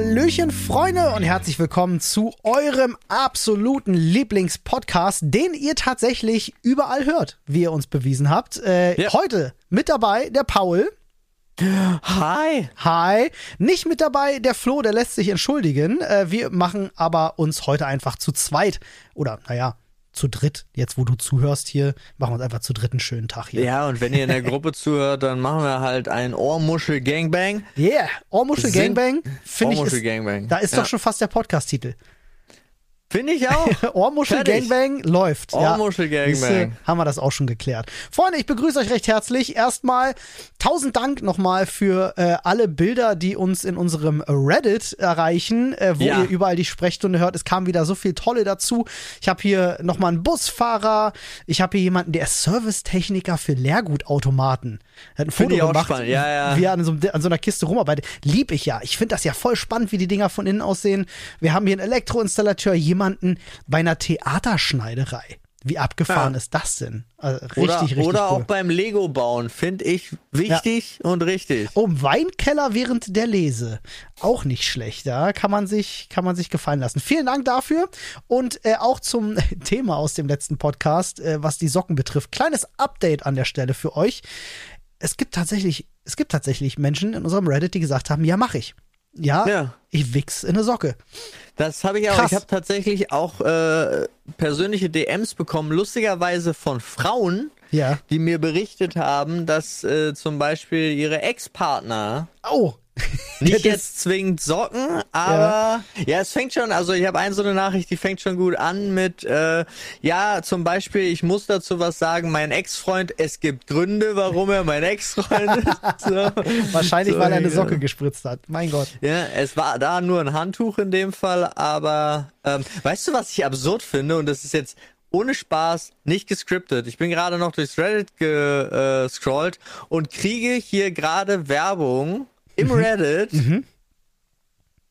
Hallöchen, Freunde, und herzlich willkommen zu eurem absoluten Lieblingspodcast, den ihr tatsächlich überall hört, wie ihr uns bewiesen habt. Äh, Ja. Heute mit dabei der Paul. Hi. Hi. Nicht mit dabei der Flo, der lässt sich entschuldigen. Äh, wir machen aber uns heute einfach zu zweit. Oder, naja, zu dritt. Jetzt, wo du zuhörst hier, machen wir uns einfach zu dritt einen schönen Tag hier. Ja, und wenn ihr in der Gruppe zuhört, dann machen wir halt ein Ohrmuschel Gangbang. Yeah. Ohrmuschel Sind- Gangbang. Finde ich. Ohrmuschel Ist, Gangbang. da ist Ja. doch schon fast der Podcast-Titel. Finde ich auch. Ohrmuschel Fertig. Gangbang läuft. Ohrmuschel ja. Gangbang. Siehste, haben wir das auch schon geklärt. Freunde, ich begrüße euch recht herzlich. Erstmal tausend Dank nochmal für äh, alle Bilder, die uns in unserem Reddit erreichen, äh, wo Ja. ihr überall die Sprechstunde hört. Es kam wieder so viel Tolle dazu. Ich habe hier nochmal einen Busfahrer. Ich habe hier jemanden, der ist Servicetechniker für Leergutautomaten. Er hat ein Foto gemacht, spannend. Ja, ja. wie er an so, an so einer Kiste rumarbeitet. Lieb ich ja. Ich finde das ja voll spannend, wie die Dinger von innen aussehen. Wir haben hier einen Elektroinstallateur, jemanden bei einer Theaterschneiderei. Wie abgefahren Ja. ist das denn? Also richtig, Oder, richtig oder cool. auch beim Lego bauen, finde ich wichtig und richtig. Oh, Weinkeller während der Lese. Auch nicht schlecht. Da kann man sich, kann man sich gefallen lassen. Vielen Dank dafür. Und äh, auch zum Thema aus dem letzten Podcast, äh, was die Socken betrifft. Kleines Update an der Stelle für euch. Es gibt tatsächlich, es gibt tatsächlich Menschen in unserem Reddit, die gesagt haben, ja, mach ich. Ja, Ja. ich wichs in eine Socke. Das habe ich auch. Krass. Ich habe tatsächlich auch äh, persönliche DMs bekommen, lustigerweise von Frauen, Ja. die mir berichtet haben, dass äh, zum Beispiel ihre Ex-Partner Oh. Nicht jetzt zwingend Socken, aber ja. es fängt schon, also ich habe eine so eine Nachricht, die fängt schon gut an mit, äh, ja, zum Beispiel, ich muss dazu was sagen, mein Ex-Freund, es gibt Gründe, warum er mein Ex-Freund ist. So. Wahrscheinlich, So, weil er eine ja. Socke gespritzt hat. Mein Gott. Ja, es war da nur ein Handtuch in dem Fall, aber ähm, weißt du, was ich absurd finde? Und das ist jetzt ohne Spaß, nicht gescriptet. Ich bin gerade noch durchs Reddit gescrollt und kriege hier gerade Werbung im Reddit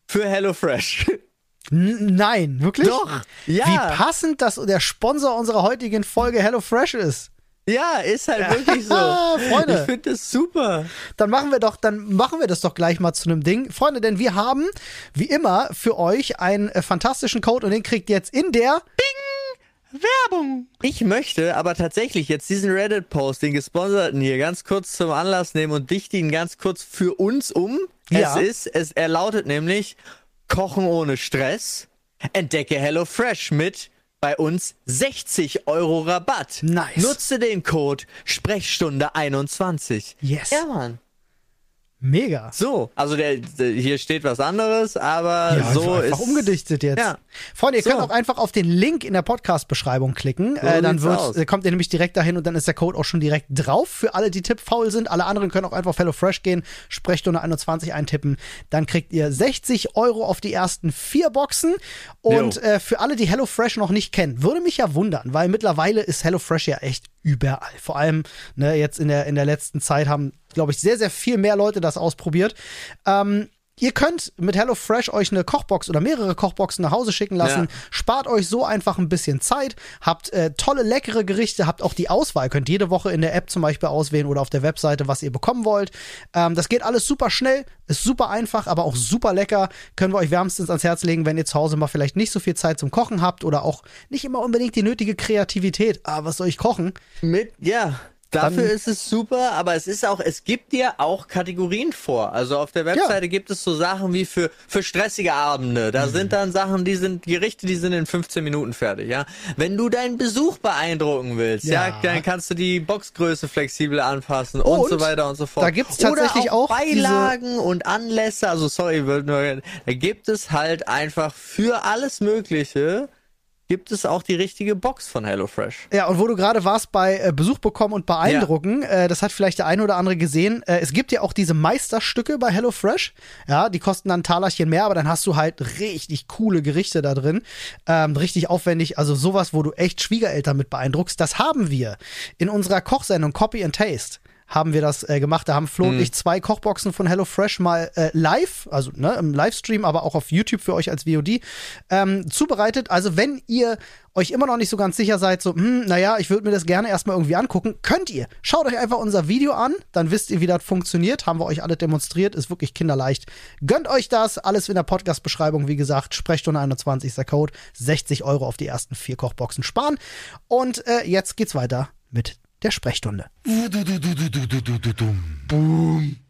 für HelloFresh. Nein, wirklich? Doch, ja. Wie passend, dass der Sponsor unserer heutigen Folge HelloFresh ist. Ja, ist halt wirklich so. Freunde. Ich finde das super. Dann machen wir doch, dann machen wir das doch gleich mal zu einem Ding. Freunde, denn wir haben, wie immer, für euch einen äh, fantastischen Code und den kriegt ihr jetzt in der Werbung. Ich möchte aber tatsächlich jetzt diesen Reddit-Post, den gesponserten hier, ganz kurz zum Anlass nehmen und dichte ihn ganz kurz für uns um. Ja. Es ist, es, er lautet nämlich Kochen ohne Stress. Entdecke HelloFresh mit bei uns 60 Euro Rabatt. Nice. Nutze den Code Sprechstunde 21. Yes. Ja, Mann. Mega. So, also der, der, hier steht was anderes, aber Ja, so einfach ist umgedichtet jetzt. Ja. Freunde, ihr So. könnt auch einfach auf den Link in der Podcast-Beschreibung klicken. äh, dann wird, aus. äh, kommt ihr nämlich direkt dahin und dann ist der Code auch schon direkt drauf. Für alle, die tippfaul sind. Alle anderen können auch einfach auf HelloFresh gehen, Sprechstunde 21 eintippen. Dann kriegt ihr 60 Euro auf die ersten vier Boxen. Und äh, für alle, die HelloFresh noch nicht kennen, würde mich ja wundern, weil mittlerweile ist HelloFresh ja echt überall. Vor allem ne, jetzt in der, in der letzten Zeit haben, glaube ich, sehr, sehr viel mehr Leute das ausprobiert. Ähm, Ihr könnt mit HelloFresh euch eine Kochbox oder mehrere Kochboxen nach Hause schicken lassen. Ja. Spart euch so einfach ein bisschen Zeit. Habt äh, tolle, leckere Gerichte. Habt auch die Auswahl. Könnt jede Woche in der App zum Beispiel auswählen oder auf der Webseite, was ihr bekommen wollt. Ähm, das geht alles super schnell. Ist super einfach, aber auch super lecker. Können wir euch wärmstens ans Herz legen, wenn ihr zu Hause mal vielleicht nicht so viel Zeit zum Kochen habt oder auch nicht immer unbedingt die nötige Kreativität. Ah, was soll ich kochen? Mit, ja. Dafür Dann- ist es super, aber es ist auch, es gibt dir auch Kategorien vor. Also auf der Webseite gibt es so Sachen wie für, für stressige Abende. Da sind dann Sachen, die sind, Gerichte, die sind in 15 Minuten fertig, ja. Wenn du deinen Besuch beeindrucken willst, ja, Ja. dann kannst du die Boxgröße flexibel anpassen und, Und so weiter und so fort. da gibt's tatsächlich Oder auch, auch Beilagen und Anlässe, also sorry, da gibt es halt einfach für alles Mögliche gibt es auch die richtige Box von HelloFresh. Ja, und wo du gerade warst bei äh, Besuch bekommen und beeindrucken, äh, das hat vielleicht der eine oder andere gesehen. Äh, es gibt ja auch diese Meisterstücke bei HelloFresh. Ja, die kosten dann ein Talerchen mehr, aber dann hast du halt richtig coole Gerichte da drin. Ähm, richtig aufwendig. Also sowas, wo du echt Schwiegereltern mit beeindruckst. Das haben wir in unserer Kochsendung Copy and Taste. Haben wir das äh, gemacht. Da haben Flo Mhm. und ich zwei Kochboxen von HelloFresh mal äh, live, also ne, im Livestream, aber auch auf YouTube für euch als VOD ähm, zubereitet. Also wenn ihr euch immer noch nicht so ganz sicher seid, so, hm, naja, ich würde mir das gerne erstmal irgendwie angucken, könnt ihr. Schaut euch einfach unser Video an, dann wisst ihr, wie das funktioniert. Haben wir euch alle demonstriert, ist wirklich kinderleicht. Gönnt euch das, alles in der Podcast-Beschreibung, wie gesagt, Sprechstunde 21 ist der Code, 60 Euro auf die ersten vier Kochboxen sparen. Und äh, jetzt geht's weiter mit der Sprechstunde.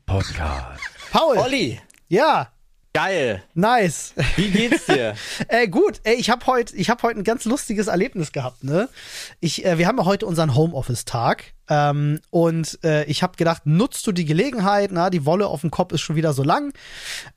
Podcast. Paul, Olli, ja, geil. nice. Wie geht's dir? Äh, gut, ey, ich habe heute hab heut ein ganz lustiges Erlebnis gehabt, ne? Ich, äh, wir haben ja heute unseren Homeoffice-Tag ähm, und äh, ich habe gedacht, nutzt du die Gelegenheit, na, die Wolle auf dem Kopf ist schon wieder so lang.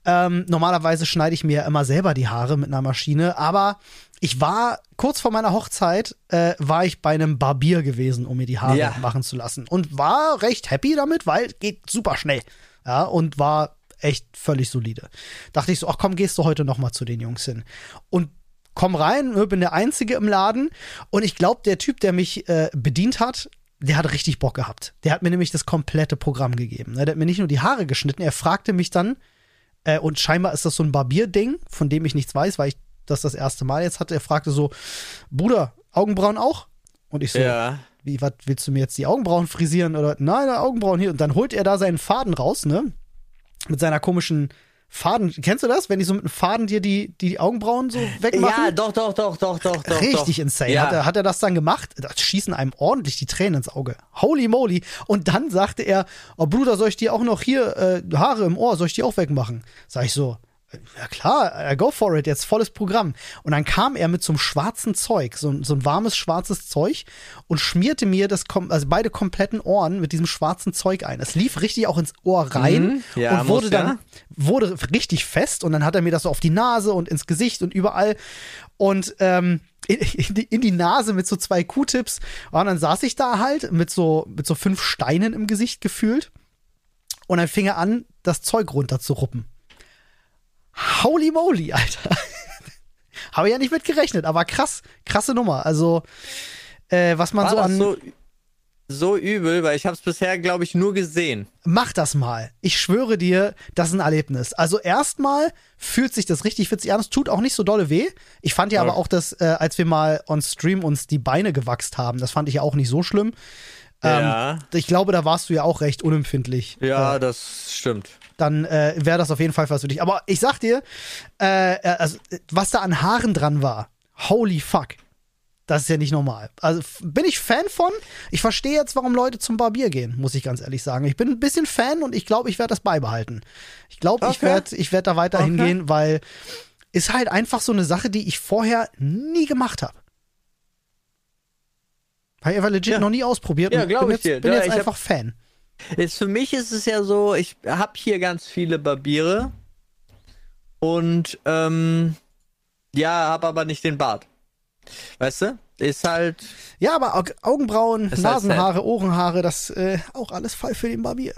Ähm, normalerweise schneide ich mir ja immer selber die Haare mit einer Maschine, aber ich war kurz vor meiner Hochzeit, äh, war ich bei einem Barbier gewesen, um mir die Haare Ja. machen zu lassen und war recht happy damit, weil geht super schnell. Ja, und war echt völlig solide. Dachte ich so, ach komm, gehst du heute noch mal zu den Jungs hin. Und komm rein, ne, bin der Einzige im Laden und ich glaube, der Typ, der mich äh, bedient hat, der hat richtig Bock gehabt. Der hat mir nämlich das komplette Programm gegeben. Ne? Der hat mir nicht nur die Haare geschnitten, er fragte mich dann, äh, und scheinbar ist das so ein Barbierding, von dem ich nichts weiß, weil ich das das erste Mal jetzt hatte. Er fragte so, Bruder, Augenbrauen auch? Und ich so, ja. wie, was willst du mir jetzt die Augenbrauen frisieren oder nein, Augenbrauen hier und dann holt er da seinen Faden raus, ne? Mit seiner komischen Faden. Kennst du das, wenn die so mit einem Faden dir die die Augenbrauen so wegmachen? Ja, doch, doch, doch, doch, doch, doch. Richtig doch. insane. Ja. Hat, er, hat er das dann gemacht? Da schießen einem ordentlich die Tränen ins Auge. Holy moly. Und dann sagte er, oh Bruder, soll ich dir auch noch hier äh, Haare im Ohr, soll ich die auch wegmachen? Sag ich so, ja klar, äh, go for it, jetzt volles Programm. Und dann kam er mit so einem schwarzen Zeug, so, ein- so ein warmes schwarzes Zeug und schmierte mir das, also beide kompletten Ohren mit diesem schwarzen Zeug ein. Es lief richtig auch ins Ohr rein Mhm. Ja, und wurde dann ja. wurde richtig fest und dann hat er mir das so auf die Nase und ins Gesicht und überall und ähm, in, in, die, in die Nase mit so zwei Q-Tips und dann saß ich da halt mit so mit so fünf Steinen im Gesicht gefühlt und dann fing er an das Zeug runter zu ruppen. Holy moly, Alter. Habe ich ja nicht mit gerechnet, aber krass, krasse Nummer. Also äh, was man War so das an so, so übel, weil ich habe es bisher, glaube ich, nur gesehen. Mach das mal. Ich schwöre dir, das ist ein Erlebnis. Also erstmal fühlt sich das richtig witzig an. Es tut auch nicht so dolle weh. Ich fand ja aber auch, dass äh, als wir mal on Stream uns die Beine gewachst haben, das fand ich ja auch nicht so schlimm. Ähm, Ja. Ich glaube, da warst du ja auch recht unempfindlich. Ja, das stimmt. Dann äh, wäre das auf jeden Fall was für dich. Aber ich sag dir, äh, äh, also, was da an Haaren dran war, holy fuck. Das ist ja nicht normal. Also bin ich Fan von. Ich verstehe jetzt, warum Leute zum Barbier gehen, muss ich ganz ehrlich sagen. Ich bin ein bisschen Fan und ich glaube, ich werde das beibehalten. Ich glaube, ich Okay. werde ich werd da weiter Okay. hingehen, weil ist halt einfach so eine Sache, die ich vorher nie gemacht habe. Habe ich einfach legit Ja. noch nie ausprobiert Ja, und glaub bin ich jetzt, dir. bin Ja, jetzt ich hab- einfach Fan. Ist, für mich ist es ja so, ich habe hier ganz viele Barbiere und ähm, ja, habe aber nicht den Bart. Weißt du? Ist halt. Ja, aber Aug- Augenbrauen, halt Nasenhaare, Ohrenhaare, das äh, auch alles Fall für den Barbier.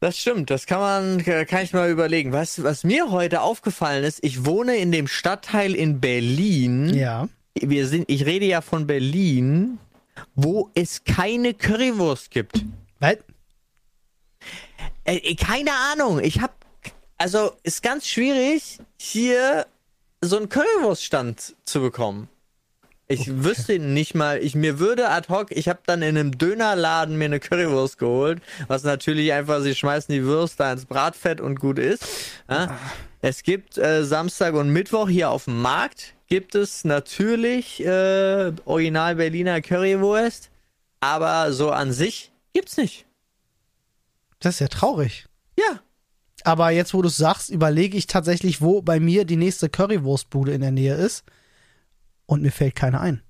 Das stimmt, das kann man, kann ich mal überlegen. Was, was mir heute aufgefallen ist, ich wohne in dem Stadtteil in Berlin. Ja. Wir sind, ich rede ja von Berlin, wo es keine Currywurst gibt. Weil, Äh, äh, keine Ahnung. Ich hab, also ist ganz schwierig, hier so einen Currywurststand zu bekommen. Ich wüsste nicht mal, ich mir würde ad hoc, ich habe dann in einem Dönerladen mir eine Currywurst geholt, was natürlich einfach, sie schmeißen die Würste ins Bratfett und gut ist. Ja? Es gibt äh, Samstag und Mittwoch hier auf dem Markt gibt es natürlich äh, Original Berliner Currywurst, aber so an sich gibt's nicht. Das ist ja traurig. Ja, Aber jetzt, wo du es sagst, überlege ich tatsächlich, wo bei mir die nächste Currywurstbude in der Nähe ist. Und mir fällt keine ein.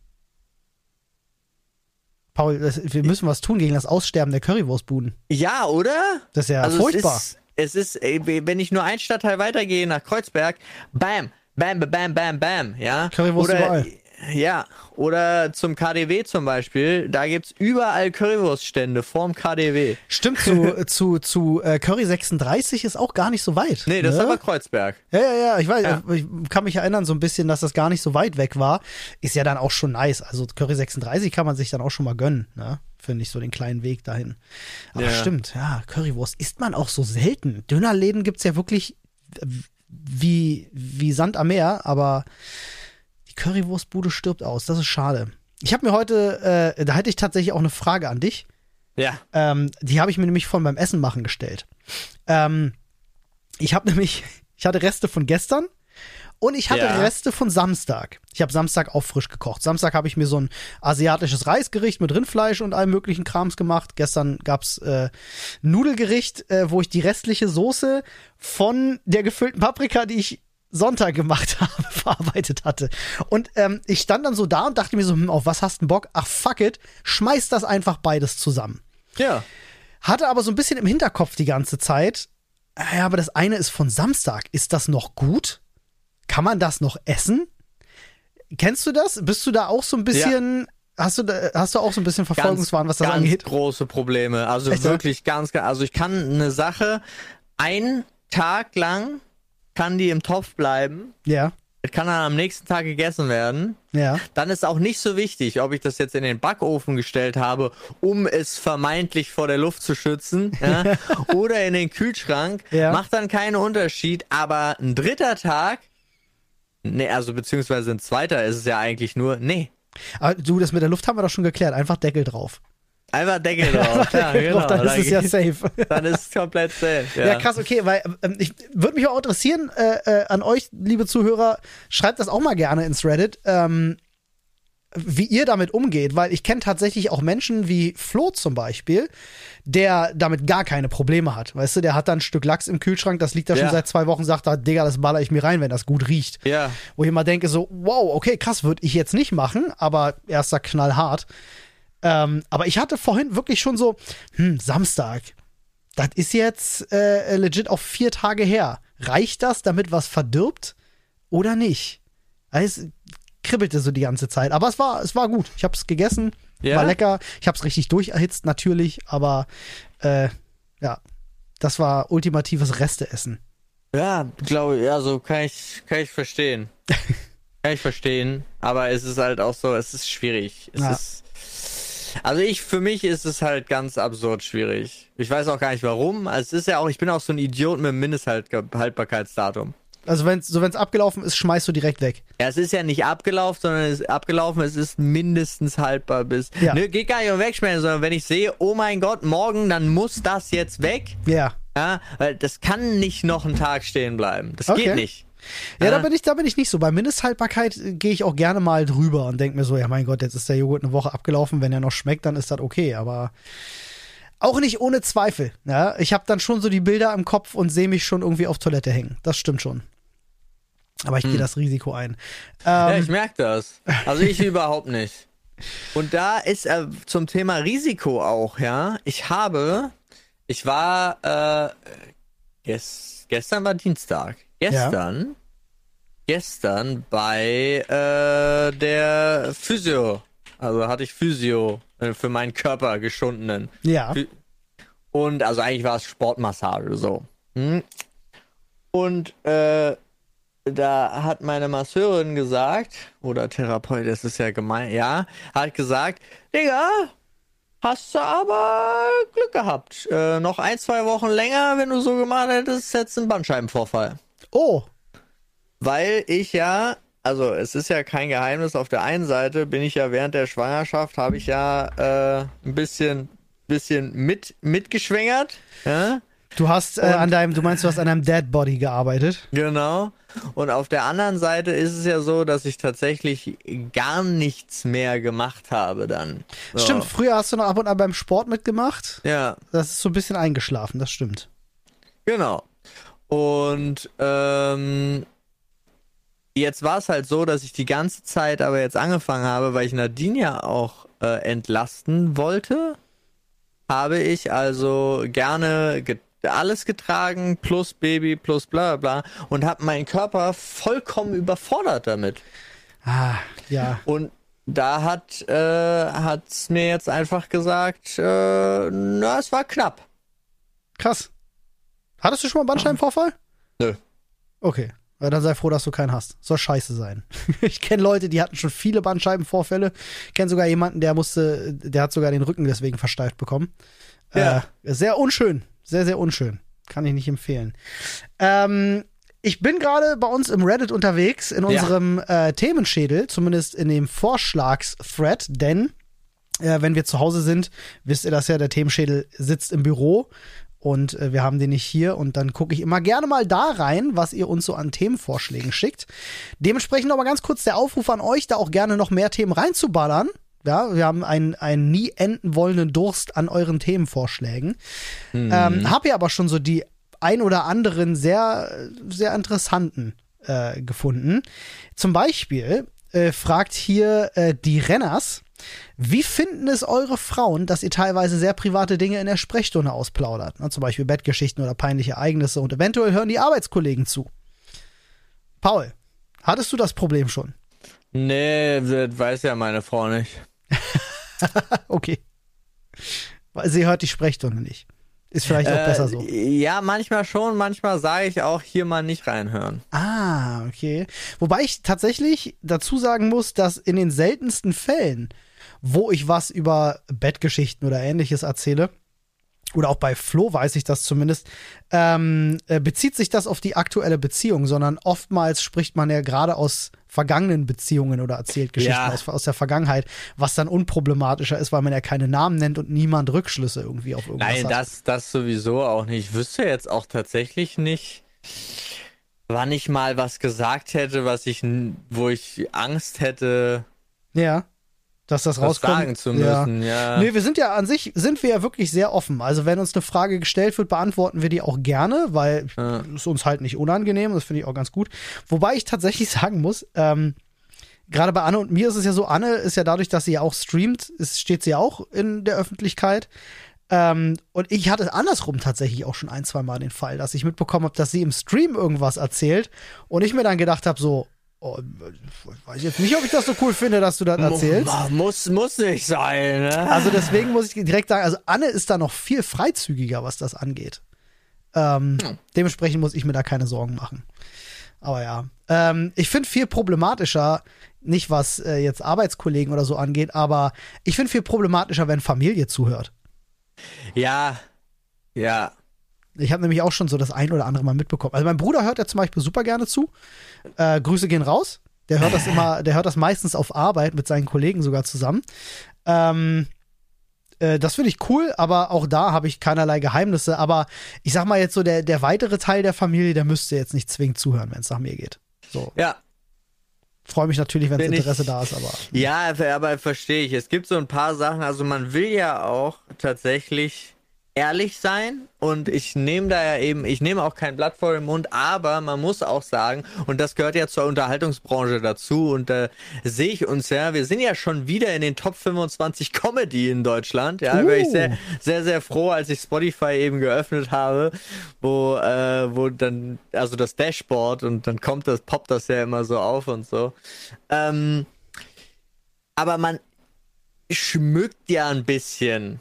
Paul, das, wir müssen was tun gegen das Aussterben der Currywurstbuden. Ja, oder? Das ist ja also furchtbar. Es ist, es ist, wenn ich nur einen Stadtteil weitergehe nach Kreuzberg, bam, bam, bam, bam, bam, bam, ja. Currywurst oder, überall. Ja, oder zum KDW zum Beispiel, da gibt's überall Currywurststände vorm KDW. Stimmt, zu, zu, zu äh, Curry 36 ist auch gar nicht so weit. Nee, das ne? ist aber Kreuzberg. Ja, ja, ja, ich weiß, Ja. ich kann mich erinnern so ein bisschen, dass das gar nicht so weit weg war. Ist ja dann auch schon nice. Also Curry 36 kann man sich dann auch schon mal gönnen, ne? finde ich, so den kleinen Weg dahin. Aber Ja. stimmt, ja, Currywurst isst man auch so selten. Dönerläden gibt's ja wirklich wie, wie Sand am Meer, aber die Currywurstbude stirbt aus. Das ist schade. Ich habe mir heute, äh, da hätte ich tatsächlich auch eine Frage an dich. Ja. Ähm, die habe ich mir nämlich von beim Essen machen gestellt. Ähm, ich habe nämlich, ich hatte Reste von gestern und ich hatte Ja. Reste von Samstag. Ich habe Samstag auch frisch gekocht. Samstag habe ich mir so ein asiatisches Reisgericht mit Rindfleisch und allem möglichen Krams gemacht. Gestern gab's äh, Nudelgericht, äh, wo ich die restliche Soße von der gefüllten Paprika, die ich Sonntag gemacht habe, verarbeitet hatte. Und ähm, ich stand dann so da und dachte mir so, hm, auf was hast du Bock? Ach fuck it, schmeiß das einfach beides zusammen. Ja. Hatte aber so ein bisschen im Hinterkopf die ganze Zeit. äh, Ja, aber das eine ist von Samstag. Ist das noch gut? Kann man das noch essen? Kennst du das? Bist du da auch so ein bisschen. Hast, du da, hast du auch so ein bisschen Verfolgungswahn, was das ganz angeht? große Probleme. Also Echt, ja? wirklich ganz, ganz. Also ich kann eine Sache einen Tag lang kann die im Topf bleiben. Ja, Kann dann am nächsten Tag gegessen werden. ja. Dann ist auch nicht so wichtig, ob ich das jetzt in den Backofen gestellt habe, um es vermeintlich vor der Luft zu schützen, ja, oder in den Kühlschrank. Ja. Macht dann keinen Unterschied. Aber ein dritter Tag, nee, also beziehungsweise ein zweiter ist es ja eigentlich nur, nee. Aber du, das mit der Luft haben wir doch schon geklärt. Einfach Deckel drauf. Einfach Deckel drauf. ja, genau. dann ist es ja safe. dann ist es komplett safe. Ja, Ja, krass, okay, weil ähm, ich würde mich auch interessieren äh, äh, an euch, liebe Zuhörer, schreibt das auch mal gerne ins Reddit, ähm, wie ihr damit umgeht, weil ich kenne tatsächlich auch Menschen wie Flo zum Beispiel, der damit gar keine Probleme hat. Weißt du, der hat dann ein Stück Lachs im Kühlschrank, das liegt da schon Ja. seit zwei Wochen, sagt er, Digga, das baller ich mir rein, wenn das gut riecht. Ja. Wo ich immer denke, so, wow, okay, krass, würde ich jetzt nicht machen, aber erster knallhart. Ähm, aber ich hatte vorhin wirklich schon so, hm, Samstag, das ist jetzt äh, legit auch vier Tage her. Reicht das, damit was verdirbt oder nicht? Also, Es kribbelte so die ganze Zeit. Aber es war, es war gut. Ich habe es gegessen, Ja? war lecker. Ich habe es richtig durcherhitzt, natürlich. Aber äh, ja, das war ultimatives Resteessen. Ja, glaube ich, also kann ich, kann ich verstehen. kann ich verstehen, aber es ist halt auch so, es ist schwierig. Es Ja. ist, also ich, für mich ist es halt ganz absurd schwierig. Ich weiß auch gar nicht warum. Also Es ist ja auch, ich bin auch so ein Idiot mit einem Mindesthaltbarkeitsdatum. Also wenn es so wenn's abgelaufen ist, schmeißt du direkt weg. Ja, es ist ja nicht abgelaufen, sondern es ist abgelaufen, es ist mindestens haltbar bis. Ja. Ne, geht gar nicht um wegschmelzen, sondern wenn ich sehe, oh mein Gott, morgen, dann muss das jetzt weg. Ja. Ja, weil das kann nicht noch einen Tag stehen bleiben. Das Okay. geht nicht. Ja, da Ah. bin ich, da bin ich nicht so. Bei Mindesthaltbarkeit äh, gehe ich auch gerne mal drüber und denke mir so, ja mein Gott, jetzt ist der Joghurt eine Woche abgelaufen, wenn er noch schmeckt, dann ist das okay, aber auch nicht ohne Zweifel. Ja, ich habe dann schon so die Bilder im Kopf und sehe mich schon irgendwie auf Toilette hängen. Das stimmt schon. Aber ich gehe das Risiko ein. Ja, Ähm, ich merke das. Also ich überhaupt nicht. Und da ist äh, zum Thema Risiko auch, ja. Ich habe, ich war, äh, ges gestern war Dienstag. Gestern, gestern bei äh, der Physio. Also hatte ich Physio äh, für meinen Körper geschundenen. ja, Und also eigentlich war es Sportmassage so. Hm? Und äh, da hat meine Masseurin gesagt, oder Therapeut, das ist ja gemein, ja, hat gesagt, Digga, hast du aber Glück gehabt. Äh, noch ein, zwei Wochen länger, wenn du so gemacht hättest, hättest du einen Bandscheibenvorfall. Oh, Weil ich ja, also es ist ja kein Geheimnis, auf der einen Seite bin ich ja während der Schwangerschaft, habe ich ja äh, ein bisschen, bisschen mit, mitgeschwängert. Ja? du hast äh, an deinem, du meinst, du hast an deinem Dead Body gearbeitet. Genau. Und auf der anderen Seite ist es ja so, dass ich tatsächlich gar nichts mehr gemacht habe dann. So. Stimmt, früher hast du noch ab und an beim Sport mitgemacht. Ja, Das ist so ein bisschen eingeschlafen, das stimmt. genau. Und ähm, jetzt war es halt so, dass ich die ganze Zeit aber jetzt angefangen habe, weil ich Nadine ja auch äh, entlasten wollte, habe ich also gerne ge alles getragen, plus Baby, plus bla bla bla und habe meinen Körper vollkommen überfordert damit. Ah, ja. Und da hat äh, hat's mir jetzt einfach gesagt, äh, na, es war knapp. Krass. Hattest du schon mal einen Bandscheibenvorfall? Nö. Okay. Ja, dann sei froh, dass du keinen hast. Soll scheiße sein. ich kenne Leute, die hatten schon viele Bandscheibenvorfälle. Kenne sogar jemanden, der musste, der hat sogar den Rücken deswegen versteift bekommen. Ja. Äh, sehr unschön. Sehr, sehr unschön. Kann ich nicht empfehlen. Ähm, ich bin gerade bei uns im Reddit unterwegs, in unserem äh, Themenschädel, zumindest in dem Vorschlagsthread, denn äh, wenn wir zu Hause sind, wisst ihr das ja, der Themenschädel sitzt im Büro und äh, wir haben den nicht hier und dann gucke ich immer gerne mal da rein, was ihr uns so an Themenvorschlägen schickt. Dementsprechend mal ganz kurz der Aufruf an euch, da auch gerne noch mehr Themen reinzuballern. Ja, wir haben einen, einen nie enden wollenden Durst an euren Themenvorschlägen. Ähm, hab ja aber schon so die ein oder anderen sehr, sehr interessanten äh, gefunden. Zum Beispiel äh, fragt hier äh, die Renners, wie finden es eure Frauen, dass ihr teilweise sehr private Dinge in der Sprechstunde ausplaudert? Na, zum Beispiel Bettgeschichten oder peinliche Ereignisse und eventuell hören die Arbeitskollegen zu. Paul, hattest du das Problem schon? Nee, das weiß ja meine Frau nicht. Okay. Weil sie hört die Sprechstunde nicht. Ist vielleicht auch Äh, besser so. Ja, manchmal schon, manchmal sage ich auch hier mal nicht reinhören. Ah, okay. Wobei ich tatsächlich dazu sagen muss, dass in den seltensten Fällen, wo ich was über Bettgeschichten oder ähnliches erzähle, oder auch bei Flo weiß ich das zumindest, ähm, äh, bezieht sich das auf die aktuelle Beziehung, sondern oftmals spricht man ja gerade aus vergangenen Beziehungen oder erzählt Geschichten Ja. aus, aus der Vergangenheit, was dann unproblematischer ist, weil man ja keine Namen nennt und niemand Rückschlüsse irgendwie auf irgendwas Nein, hat. das, das sowieso auch nicht. Ich wüsste jetzt auch tatsächlich nicht, wann ich mal was gesagt hätte, was ich, wo ich Angst hätte, Ja. Dass das was rauskommt. sagen zu Ja. müssen. Ja. Nee, wir sind ja an sich, sind wir ja wirklich sehr offen. Also wenn uns eine Frage gestellt wird, beantworten wir die auch gerne, weil Ja. ist uns halt nicht unangenehm, das finde ich auch ganz gut. Wobei ich tatsächlich sagen muss, ähm, gerade bei Anne und mir ist es ja so, Anne ist ja dadurch, dass sie ja auch streamt, ist, steht sie ja auch in der Öffentlichkeit. Ähm, und ich hatte andersrum tatsächlich auch schon ein, zwei Mal den Fall, dass ich mitbekommen habe, dass sie im Stream irgendwas erzählt und ich mir dann gedacht habe, so, oh, ich weiß jetzt nicht, ob ich das so cool finde, dass du das erzählst. Mu- Muss, muss nicht sein, ne? Also deswegen muss ich direkt sagen, also Anne ist da noch viel freizügiger, was das angeht. Ähm, Dementsprechend muss ich mir da keine Sorgen machen. Aber ja, ähm, ich finde viel problematischer, nicht was äh, jetzt Arbeitskollegen oder so angeht, aber ich finde viel problematischer, wenn Familie zuhört. Ja, ja. Ich habe nämlich auch schon so das ein oder andere Mal mitbekommen. Also mein Bruder hört ja zum Beispiel super gerne zu. Äh, Grüße gehen raus. Der hört das immer, der hört das meistens auf Arbeit mit seinen Kollegen sogar zusammen. Ähm, äh, das finde ich cool, aber auch da habe ich keinerlei Geheimnisse. Aber ich sag mal jetzt so, der, der weitere Teil der Familie, der müsste jetzt nicht zwingend zuhören, wenn es nach mir geht. So. Ja, Freue mich natürlich, wenn ich- Interesse da ist, aber. Ja, aber verstehe ich. Es gibt so ein paar Sachen, also man will ja auch tatsächlich ehrlich sein und ich nehme da ja eben, ich nehme auch kein Blatt vor den Mund, aber man muss auch sagen, und das gehört ja zur Unterhaltungsbranche dazu und da sehe ich uns ja, wir sind ja schon wieder in den Top 25 Comedy in Deutschland, ja, da wäre ich Uh. sehr, sehr, sehr froh, als ich Spotify eben geöffnet habe, wo, äh, wo dann, also das Dashboard und dann kommt das, poppt das ja immer so auf und so. Ähm, aber man schmückt ja ein bisschen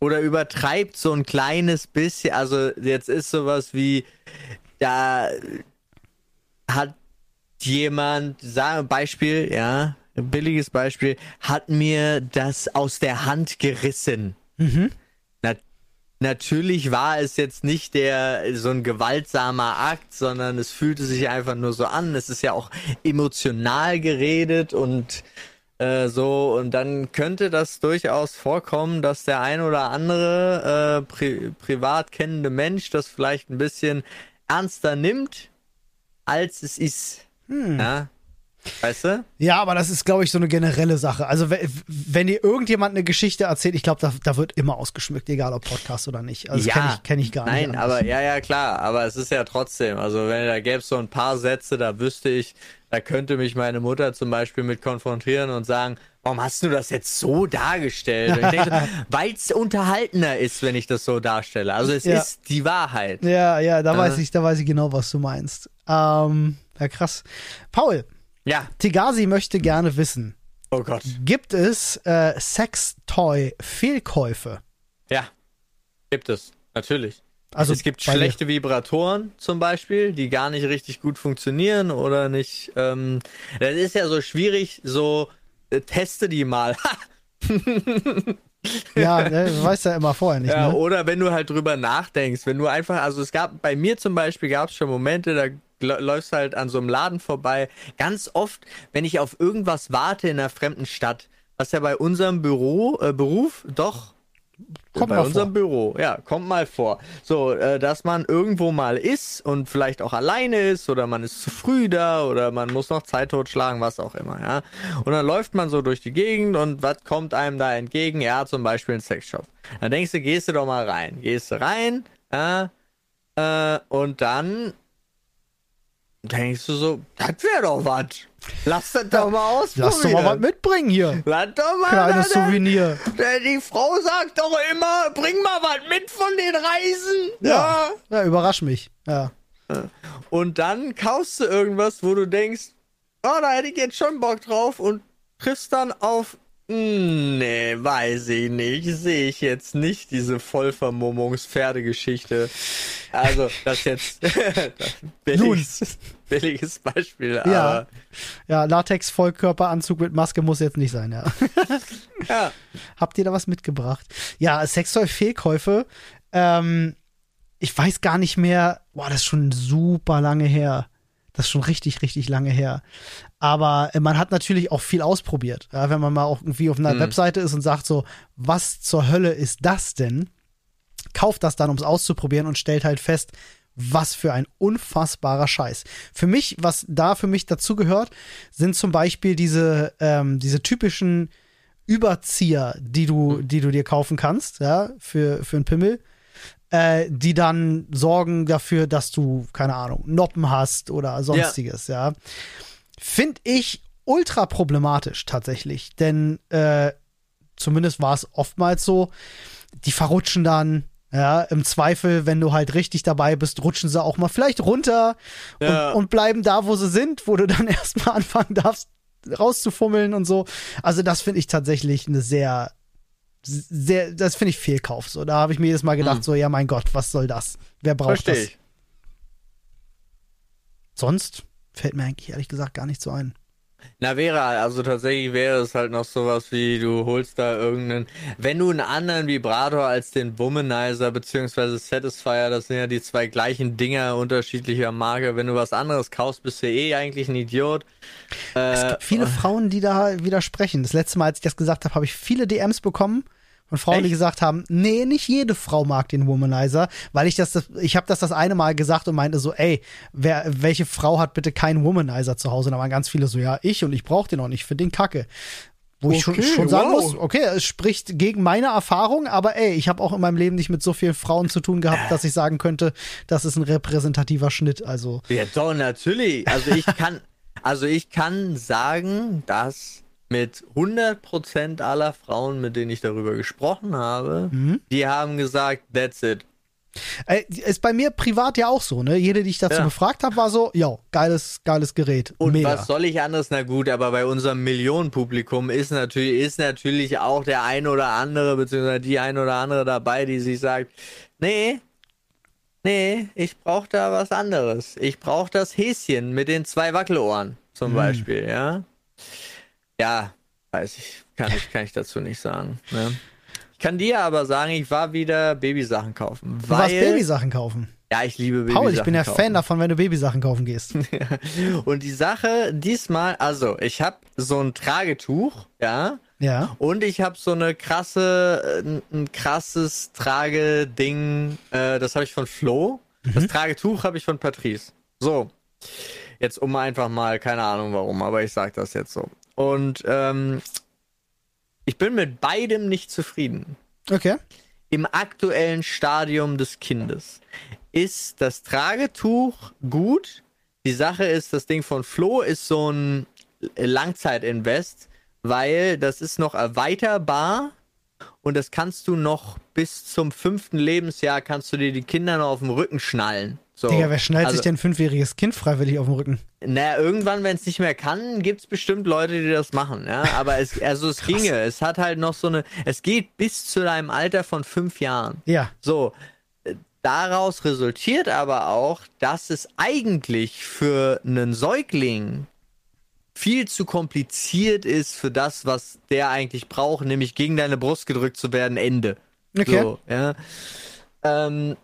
oder übertreibt so ein kleines bisschen. Also jetzt ist sowas wie, da hat jemand, sagen Beispiel, ja, ein billiges Beispiel, hat mir das aus der Hand gerissen. Na, natürlich war es jetzt nicht der so ein gewaltsamer Akt, sondern es fühlte sich einfach nur so an. Es ist ja auch emotional geredet und äh, so und dann könnte das durchaus vorkommen, dass der ein oder andere äh, pri privat kennende Mensch das vielleicht ein bisschen ernster nimmt, als es ist. Ja? Weißt du? Ja, aber das ist, glaube ich, so eine generelle Sache. Also, we- wenn dir irgendjemand eine Geschichte erzählt, ich glaube, da, da wird immer ausgeschmückt, egal ob Podcast oder nicht. Also, das kenne ich, kenn ich gar Nein, nicht. aber ja, ja, klar. Aber es ist ja trotzdem. Also, wenn da gäbe es so ein paar Sätze, da wüsste ich, da könnte mich meine Mutter zum Beispiel mit konfrontieren und sagen, warum hast du das jetzt so dargestellt? Weil es unterhaltener ist, wenn ich das so darstelle. Also, es Ja. ist die Wahrheit. Ja, ja, da Äh. weiß ich, da weiß ich genau, was du meinst. Ähm, ja, krass. Paul, Ja. Tigasi möchte gerne wissen, Oh Gott. gibt es äh, Sextoy-Fehlkäufe? Ja. Gibt es. Natürlich. Also es gibt schlechte Vibratoren zum Beispiel, die gar nicht richtig gut funktionieren oder nicht. Ähm, das ist ja so schwierig, so äh, teste die mal. Ja, ne, du weißt ja immer vorher nicht. Ja, ne? oder wenn du halt drüber nachdenkst, wenn du einfach, also es gab, bei mir zum Beispiel gab es schon Momente, da läufst halt an so einem Laden vorbei. Ganz oft, wenn ich auf irgendwas warte in einer fremden Stadt, was ja bei unserem Büro, äh, Beruf doch Kommt bei mal unserem vor. Büro, ja, kommt mal vor. So, äh, dass man irgendwo mal ist und vielleicht auch alleine ist oder man ist zu früh da oder man muss noch Zeit totschlagen, was auch immer, ja. Und dann läuft man so durch die Gegend und was kommt einem da entgegen? Ja, zum Beispiel ein Sexshop. Dann denkst du, gehst du doch mal rein. Gehst du rein, ja, äh, und dann denkst du so, das wäre doch was. Lass das doch mal ausprobieren. Lass doch mal was mitbringen hier. Lass doch mal Kleines da- da- Souvenir. äh, Die Frau sagt doch immer, bring mal was mit von den Reisen. Ja. Ja, überrasch mich. Ja. Und dann kaufst du irgendwas, wo du denkst, oh, da hätte ich jetzt schon Bock drauf und triffst dann auf, "Hm, nee, weiß ich nicht, sehe ich jetzt nicht, diese Vollvermummungspferdegeschichte. Also, das jetzt billiges, billiges Beispiel. Ja. Ja, Latex-Vollkörperanzug mit Maske muss jetzt nicht sein, ja. ja. Habt ihr da was mitgebracht? Ja, Sextoy-Fehlkäufe. Ähm, ich weiß gar nicht mehr. Boah, das ist schon super lange her. Das ist schon richtig, richtig lange her. Aber äh, man hat natürlich auch viel ausprobiert. Ja, wenn man mal auch irgendwie auf einer Webseite ist und sagt so, was zur Hölle ist das denn? Kauft das dann, um es auszuprobieren und stellt halt fest, was für ein unfassbarer Scheiß. Für mich, was da für mich dazu gehört, sind zum Beispiel diese, ähm, diese typischen Überzieher, die du, die du dir kaufen kannst, ja, für, für einen Pimmel, äh, die dann sorgen dafür, dass du, keine Ahnung, Noppen hast oder sonstiges, ja. Finde ich ultra problematisch tatsächlich, denn äh, zumindest war es oftmals so, die verrutschen dann, ja, im Zweifel, wenn du halt richtig dabei bist, rutschen sie auch mal vielleicht runter Ja. und, und bleiben da, wo sie sind, wo du dann erstmal anfangen darfst, rauszufummeln und so. Also, das finde ich tatsächlich eine sehr, sehr, das finde ich Fehlkauf. So, da habe ich mir jedes Mal gedacht, so, ja, mein Gott, was soll das? Wer braucht Verstehe das? Sonst fällt mir eigentlich ehrlich gesagt gar nicht so ein. Na wäre, also tatsächlich wäre es halt noch sowas wie, du holst da irgendeinen, wenn du einen anderen Vibrator als den Womanizer beziehungsweise Satisfier, das sind ja die zwei gleichen Dinger unterschiedlicher Marke, wenn du was anderes kaufst, bist du eh eigentlich ein Idiot. Es Äh, gibt viele Frauen, die da widersprechen. Das letzte Mal, als ich das gesagt habe, habe ich viele DMs bekommen von Frauen, die Echt? gesagt haben, nee, nicht jede Frau mag den Womanizer, weil ich das, ich habe das das eine Mal gesagt und meinte so, ey, wer, welche Frau hat bitte keinen Womanizer zu Hause? Und da waren ganz viele so, ja, ich und ich brauche den auch nicht für den Kacke. Wo ich schon, Okay, schon sagen wow. muss, okay, es spricht gegen meine Erfahrung, aber ey, ich habe auch in meinem Leben nicht mit so vielen Frauen zu tun gehabt, dass ich sagen könnte, das ist ein repräsentativer Schnitt. Also, Ja, doch, natürlich. Also ich kann, also ich kann sagen, dass mit 100% aller Frauen, mit denen ich darüber gesprochen habe, Mhm. die haben gesagt, that's it. Äh, ist bei mir privat ja auch so, ne? Jede, die ich dazu Ja. befragt habe, war so, ja, geiles, geiles Gerät. Und Mega. was soll ich anderes? Na gut, aber bei unserem Millionenpublikum ist natürlich, ist natürlich auch der ein oder andere, beziehungsweise die ein oder andere dabei, die sich sagt, nee, nee, ich brauche da was anderes. Ich brauche das Häschen mit den zwei Wackelohren zum Beispiel, ja. Ja, weiß ich, kann ich, kann ich dazu nicht sagen. Ne? Ich kann dir aber sagen, ich war wieder Babysachen kaufen. du warst weil- Babysachen kaufen. Ja, ich liebe Babysachen Paul, ich bin ja kaufen. Fan davon, wenn du Babysachen kaufen gehst. Und die Sache diesmal, also ich habe so ein Tragetuch, ja, ja. und ich habe so eine krasse, äh, ein, ein krasses Trageding, äh, das habe ich von Flo. Das Tragetuch habe ich von Patrice. So, jetzt um einfach mal, keine Ahnung warum, aber ich sag das jetzt so. Und ähm, ich bin mit beidem nicht zufrieden Okay. im aktuellen Stadium des Kindes. Ist das Tragetuch gut? Die Sache ist, das Ding von Flo ist so ein Langzeitinvest, weil das ist noch erweiterbar und das kannst du noch bis zum fünften Lebensjahr kannst du dir die Kinder noch auf dem Rücken schnallen. So. Digga, wer schnallt also, sich denn ein fünfjähriges Kind freiwillig auf den Rücken? naja, irgendwann, wenn es nicht mehr kann, gibt's bestimmt Leute, die das machen, ja. Aber es, also es ginge. Es hat halt noch so eine, es geht bis zu deinem Alter von fünf Jahren. Ja. So, äh, daraus resultiert aber auch, dass es eigentlich für einen Säugling viel zu kompliziert ist für das, was der eigentlich braucht, nämlich gegen deine Brust gedrückt zu werden, Ende. Okay. So, ja. Ähm,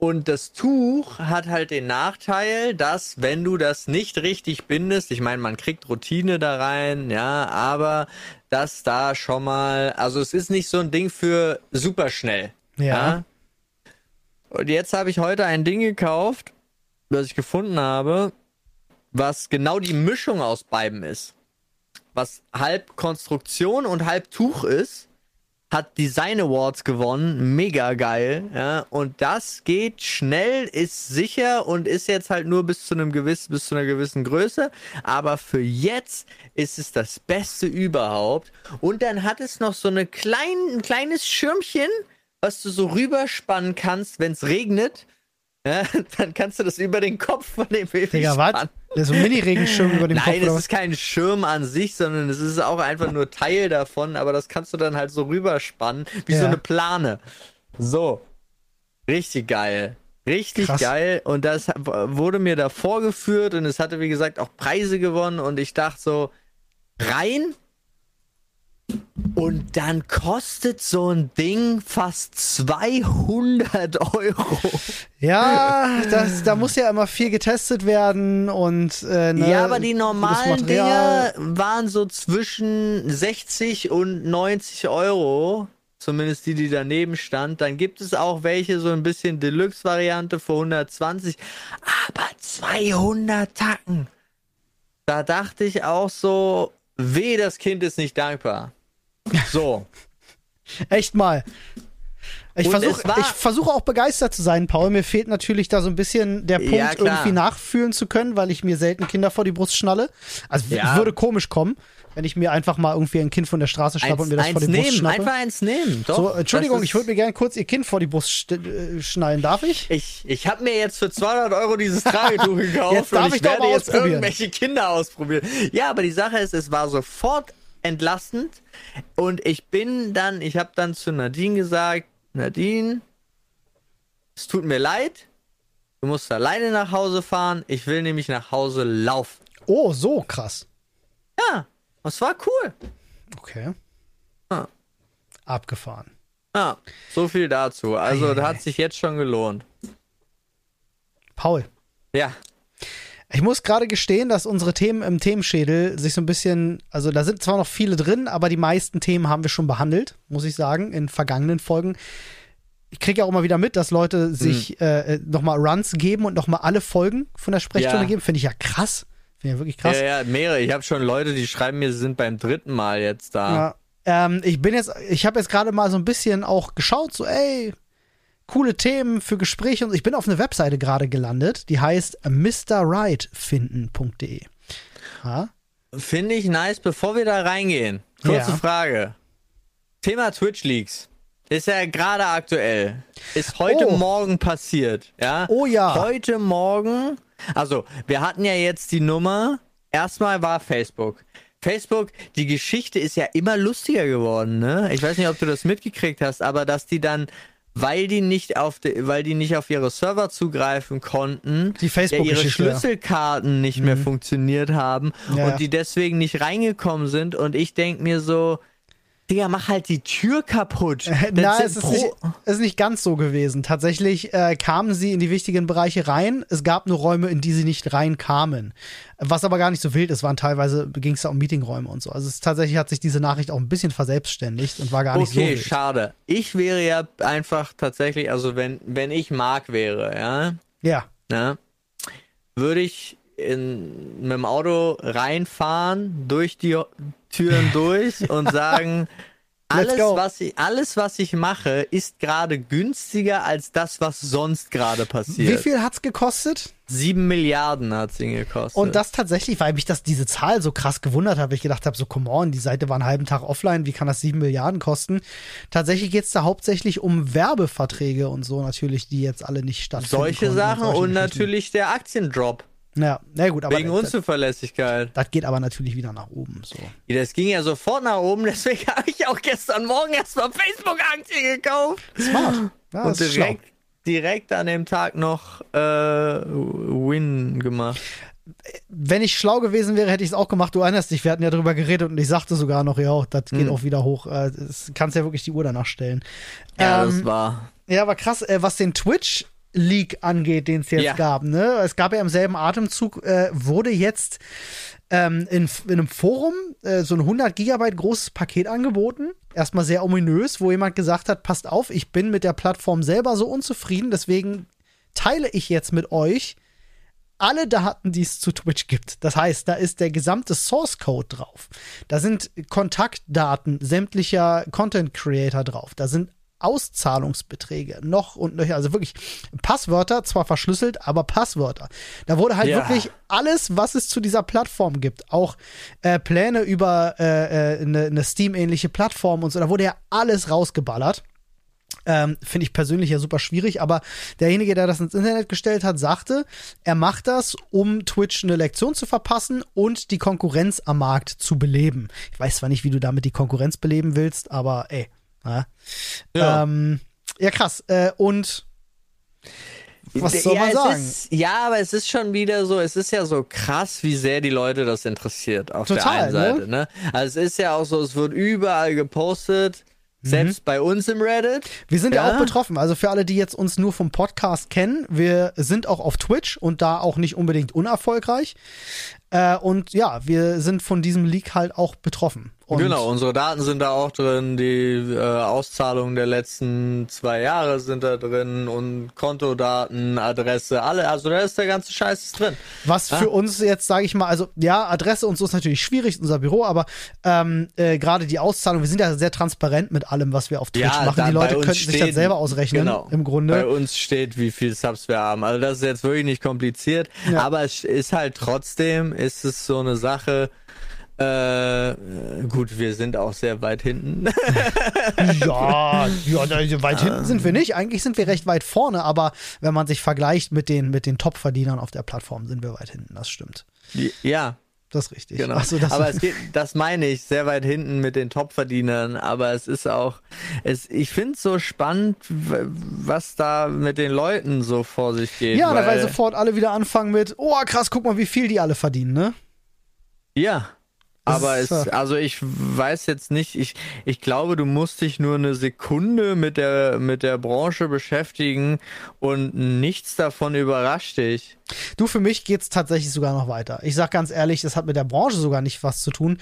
und das Tuch hat halt den Nachteil, dass wenn du das nicht richtig bindest, ich meine, man kriegt Routine da rein, ja, aber dass da schon mal, also es ist nicht so ein Ding für super schnell. Ja. Und jetzt habe ich heute ein Ding gekauft, das ich gefunden habe, was genau die Mischung aus beiden ist. Was halb Konstruktion und halb Tuch ist hat Design Awards gewonnen, mega geil, ja, und das geht schnell, ist sicher und ist jetzt halt nur bis zu einem gewissen, bis zu einer gewissen Größe, aber für jetzt ist es das Beste überhaupt. Und dann hat es noch so eine klein, ein kleines Schirmchen, was du so rüberspannen kannst, wenn es regnet, ja, dann kannst du das über den Kopf von dem Baby Digga, was? spannen. Der ist so ein Mini-Regenschirm über dem Nein, Kopf. es oder was? ist kein Schirm an sich, sondern es ist auch einfach nur Teil davon, aber das kannst du dann halt so rüberspannen, wie so Ja. eine Plane. So. Richtig geil. Richtig Krass. geil. Und das wurde mir da vorgeführt und es hatte, wie gesagt, auch Preise gewonnen und ich dachte so, rein. Und dann kostet so ein Ding fast 200 Euro. Ja, das, da muss ja immer viel getestet werden und äh, ne, Ja, aber die normalen. Dinger waren so zwischen 60 und 90 Euro. Zumindest die, die daneben stand. Dann gibt es auch welche, so ein bisschen Deluxe-Variante für 120. Aber 200 Tacken. Da dachte ich auch so, weh, das Kind ist nicht dankbar. So. Echt mal. Ich versuche versuche auch begeistert zu sein, Paul. Mir fehlt natürlich da so ein bisschen der Punkt, Ja, irgendwie nachfühlen zu können, weil ich mir selten Kinder vor die Brust schnalle. Also Ja. würde komisch kommen, wenn ich mir einfach mal irgendwie ein Kind von der Straße schnappe und mir das vor die Brust nehmen, schnappe. einfach eins nehmen. Doch, so, Entschuldigung, ich würde mir gerne kurz ihr Kind vor die Brust st- äh, schnallen. Darf ich? Ich, ich habe mir jetzt für 200 Euro dieses Tragetuch gekauft Jetzt darf und ich, ich doch werde mal jetzt irgendwelche Kinder ausprobieren. Ja, aber die Sache ist, es war sofort entlastend und ich bin dann, ich habe dann zu Nadine gesagt, Nadine, es tut mir leid, du musst alleine nach Hause fahren, ich will nämlich nach Hause laufen. Oh, so krass. Ja, das war cool. Okay. Ah. Abgefahren. Ja, so viel dazu. Also, Eieiei. das hat sich jetzt schon gelohnt. Paul. Ja, Ich muss gerade gestehen, dass unsere Themen im Themenschädel sich so ein bisschen, also da sind zwar noch viele drin, aber die meisten Themen haben wir schon behandelt, muss ich sagen, in vergangenen Folgen. Ich kriege ja auch immer wieder mit, dass Leute sich äh, nochmal Runs geben und nochmal alle Folgen von der Sprechstunde Ja. geben. Finde ich ja krass. Finde ich ja wirklich krass. ja, ja, mehrere. Ich habe schon Leute, die schreiben mir, sie sind beim dritten Mal jetzt da. Ja. Ähm, ich bin jetzt, ich habe jetzt gerade mal so ein bisschen auch geschaut, so, ey, coole Themen für Gespräche und ich bin auf eine Webseite gerade gelandet, die heißt mrrightfinden.de. Finde ich nice, bevor wir da reingehen. Kurze Ja. Frage. Thema Twitch Leaks. Ist ja gerade aktuell. Ist heute Oh. Morgen passiert, ja? Oh ja. Heute Morgen. Also, wir hatten ja jetzt die Nummer. Erstmal war Facebook. Facebook, die Geschichte ist ja immer lustiger geworden, ne? Ich weiß nicht, ob du das mitgekriegt hast, aber dass die dann, weil die nicht auf de, weil die nicht auf ihre Server zugreifen konnten, Die ja, ihre. Schlüsselkarten nicht mehr funktioniert haben Ja, und die deswegen nicht reingekommen sind. Und ich denk mir so, Digga, mach halt die Tür kaputt. Das Na, es ist, nicht, es ist nicht ganz so gewesen. Tatsächlich äh, kamen sie in die wichtigen Bereiche rein. Es gab nur Räume, in die sie nicht reinkamen. Was aber gar nicht so wild ist, waren teilweise, ging es da um Meetingräume und so. Also es, tatsächlich hat sich diese Nachricht auch ein bisschen verselbstständigt und war gar nicht so Okay, wild. schade. Ich wäre ja einfach tatsächlich, also wenn, wenn ich Mark wäre, ja, Ja. ne, würde ich in, mit dem Auto reinfahren, durch die Türen durch und sagen, alles was, ich, alles, was ich mache, ist gerade günstiger als das, was sonst gerade passiert. Wie viel hat's gekostet? Sieben Milliarden hat es ihn gekostet. Und das tatsächlich, weil mich das diese Zahl so krass gewundert hat, weil ich gedacht habe, so come on, die Seite war einen halben Tag offline, wie kann das sieben Milliarden kosten? Tatsächlich geht's da hauptsächlich um Werbeverträge und so natürlich, die jetzt alle nicht stattfinden. solche Sachen solche und Geschichten. natürlich der Aktiendrop. Ja, na gut, aber Wegen das, Unzuverlässigkeit. das geht aber natürlich wieder nach oben. So. Ja, Das ging ja sofort nach oben, deswegen habe ich auch gestern Morgen erstmal Facebook-Aktien gekauft. Smart. Ja, und direkt direkt an dem Tag noch äh, Win gemacht. Wenn ich schlau gewesen wäre, hätte ich es auch gemacht. Du erinnerst dich, wir hatten ja drüber geredet und ich sagte sogar noch, ja, das geht Hm. auch wieder hoch. Äh, Das kannst ja wirklich die Uhr danach stellen. Ja, Ähm, das war. Ja, aber krass, äh, was den Twitch Leak angeht, den es jetzt Ja. gab, ne? Es gab ja im selben Atemzug, äh, wurde jetzt ähm, in, in einem Forum äh, so ein 100 Gigabyte großes Paket angeboten. Erstmal sehr ominös, wo jemand gesagt hat, passt auf, ich bin mit der Plattform selber so unzufrieden, deswegen teile ich jetzt mit euch alle Daten, die es zu Twitch gibt. Das heißt, da ist der gesamte Source Code drauf. Da sind Kontaktdaten sämtlicher Content Creator drauf. Da sind Auszahlungsbeträge noch und nöcher. Also wirklich Passwörter, zwar verschlüsselt, aber Passwörter. Da wurde halt Ja. wirklich alles, was es zu dieser Plattform gibt, auch äh, Pläne über äh, äh, eine, eine Steam-ähnliche Plattform und so, da wurde ja alles rausgeballert. Ähm, Finde ich persönlich ja super schwierig, aber derjenige, der das ins Internet gestellt hat, sagte, er macht das, um Twitch eine Lektion zu verpassen und die Konkurrenz am Markt zu beleben. Ich weiß zwar nicht, wie du damit die Konkurrenz beleben willst, aber ey. Ja, Ja. ähm, ja krass. Äh, und was soll ja, man sagen? Ist, ja, aber es ist schon wieder so, es ist ja so krass, wie sehr die Leute das interessiert auf Total, der einen Seite. Ne? Also es ist ja auch so, es wird überall gepostet, selbst bei uns im Reddit. Wir sind ja. Ja. auch betroffen. Also für alle, die jetzt uns nur vom Podcast kennen, wir sind auch auf Twitch und da auch nicht unbedingt unerfolgreich. Äh, und ja, wir sind von diesem Leak halt auch betroffen. Und genau, unsere Daten sind da auch drin, die äh, Auszahlungen der letzten zwei Jahre sind da drin und Kontodaten, Adresse, alle, also da ist der ganze Scheiß ist drin. Was für uns jetzt, sage ich mal, also ja, Adresse und so ist natürlich schwierig, unser Büro, aber ähm, äh, gerade die Auszahlung, wir sind ja sehr transparent mit allem, was wir auf Twitch machen. da Die Leute bei könnten sich das steht- selber ausrechnen, genau, im Bei Grunde. uns steht, wie viel Subs wir haben. Also das ist jetzt wirklich nicht kompliziert, Ja. aber es ist halt trotzdem, ist es so eine Sache, äh, gut, wir sind auch sehr weit hinten. Ja, ja, weit hinten sind wir nicht. Eigentlich sind wir recht weit vorne, aber wenn man sich vergleicht mit den, mit den Top-Verdienern auf der Plattform, sind wir weit hinten. Das stimmt. ja, Das ist richtig. Genau. Ach so, das aber es geht, das meine ich, sehr weit hinten mit den Topverdienern. Aber es ist auch, es, ich finde es so spannend, was da mit den Leuten so vor sich geht. ja, weil weil, sofort alle wieder anfangen mit, oh krass, guck mal, wie viel die alle verdienen, ne? Ja. Aber es, also ich weiß jetzt nicht, ich, ich glaube, du musst dich nur eine Sekunde mit der, mit der Branche beschäftigen und nichts davon überrascht dich. Du, für mich geht's tatsächlich sogar noch weiter. Ich sag ganz ehrlich, das hat mit der Branche sogar nicht was zu tun.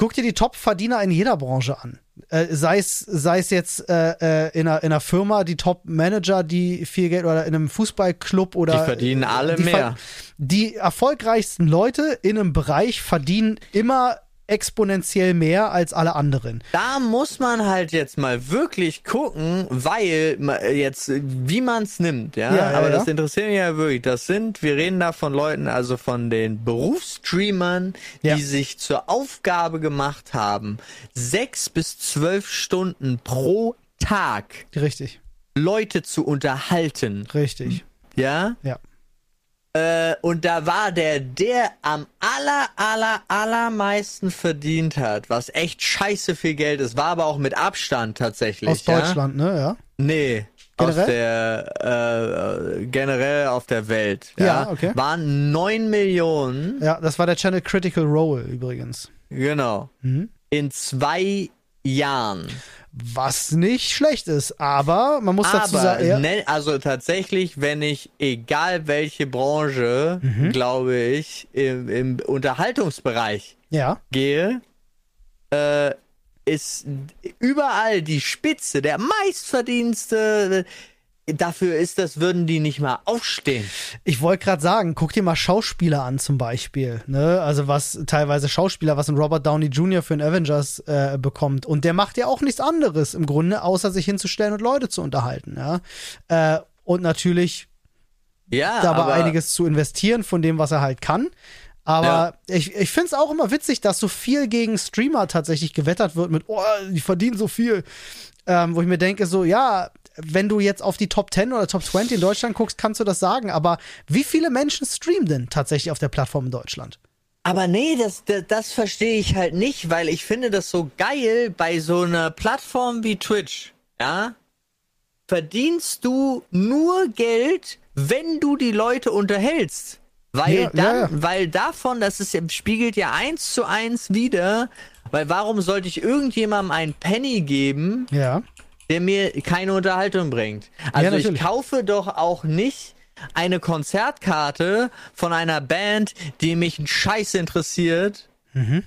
Guck dir die Top-Verdiener in jeder Branche an. Äh, sei es sei es jetzt äh, äh, in, einer, in einer Firma, die Top-Manager, die viel Geld oder in einem Fußballclub oder. Die verdienen alle die mehr. die erfolgreichsten Leute in einem Bereich verdienen immer exponentiell mehr als alle anderen. Da muss man halt jetzt mal wirklich gucken, weil jetzt, wie man es nimmt, ja. Ja, Aber ja. das interessiert mich ja wirklich. Das sind, wir reden da von Leuten, also von den Berufsstreamern, die sich zur Aufgabe gemacht haben, sechs bis zwölf Stunden pro Tag Richtig, Leute zu unterhalten, richtig. ja. Ja. Äh, und da war der, der am aller, aller, allermeisten verdient hat, was echt scheiße viel Geld ist, war aber auch mit Abstand tatsächlich. Aus ja? Deutschland, ne? Ja. Nee. Generell? Aus der, äh, generell auf der Welt. Ja, Ja, okay. Waren 9 Millionen, Ja, das war der Channel Critical Role übrigens. genau, Mhm. in zwei Jahren. Was nicht schlecht ist, aber man muss dazu Aber, sagen, ja, ne, also tatsächlich, wenn ich, egal welche Branche, Mhm. glaube ich, im, im Unterhaltungsbereich ja, gehe, äh, ist überall die Spitze, der meistverdienste. Dafür ist das, würden die nicht mal aufstehen. ich wollte gerade sagen, guck dir mal Schauspieler an zum Beispiel, ne? Also was teilweise Schauspieler, was ein Robert Downey Jr. für ein Avengers äh, bekommt und der macht ja auch nichts anderes im Grunde, außer sich hinzustellen und Leute zu unterhalten, ja. Äh, und natürlich Ja, dabei einiges zu investieren von dem, was er halt kann. Aber ich, ich finde es auch immer witzig, dass so viel gegen Streamer tatsächlich gewettert wird mit, oh, die verdienen so viel. Ähm, wo ich mir denke, so, ja, wenn du jetzt auf die Top 10 oder Top 20 in Deutschland guckst, kannst du das sagen. Aber wie viele Menschen streamen denn tatsächlich auf der Plattform in Deutschland? Aber nee, das, das, das verstehe ich halt nicht, weil ich finde das so geil bei so einer Plattform wie Twitch. Ja? verdienst du nur Geld, wenn du die Leute unterhältst. Weil Ja, dann, ja, ja. weil davon, das ist, ja- spiegelt ja eins zu eins wieder, weil warum sollte ich irgendjemandem einen Penny geben, Ja. Der mir keine Unterhaltung bringt. Also ich natürlich. kaufe doch auch nicht eine Konzertkarte von einer Band, die mich einen Scheiß interessiert, Mhm.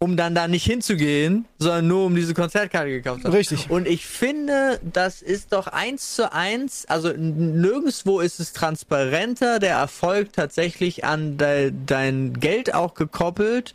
um dann da nicht hinzugehen, sondern nur um diese Konzertkarte gekauft zu haben. Richtig. Und ich finde, das ist doch eins zu eins, also nirgendwo ist es transparenter, der Erfolg tatsächlich an de dein Geld auch gekoppelt,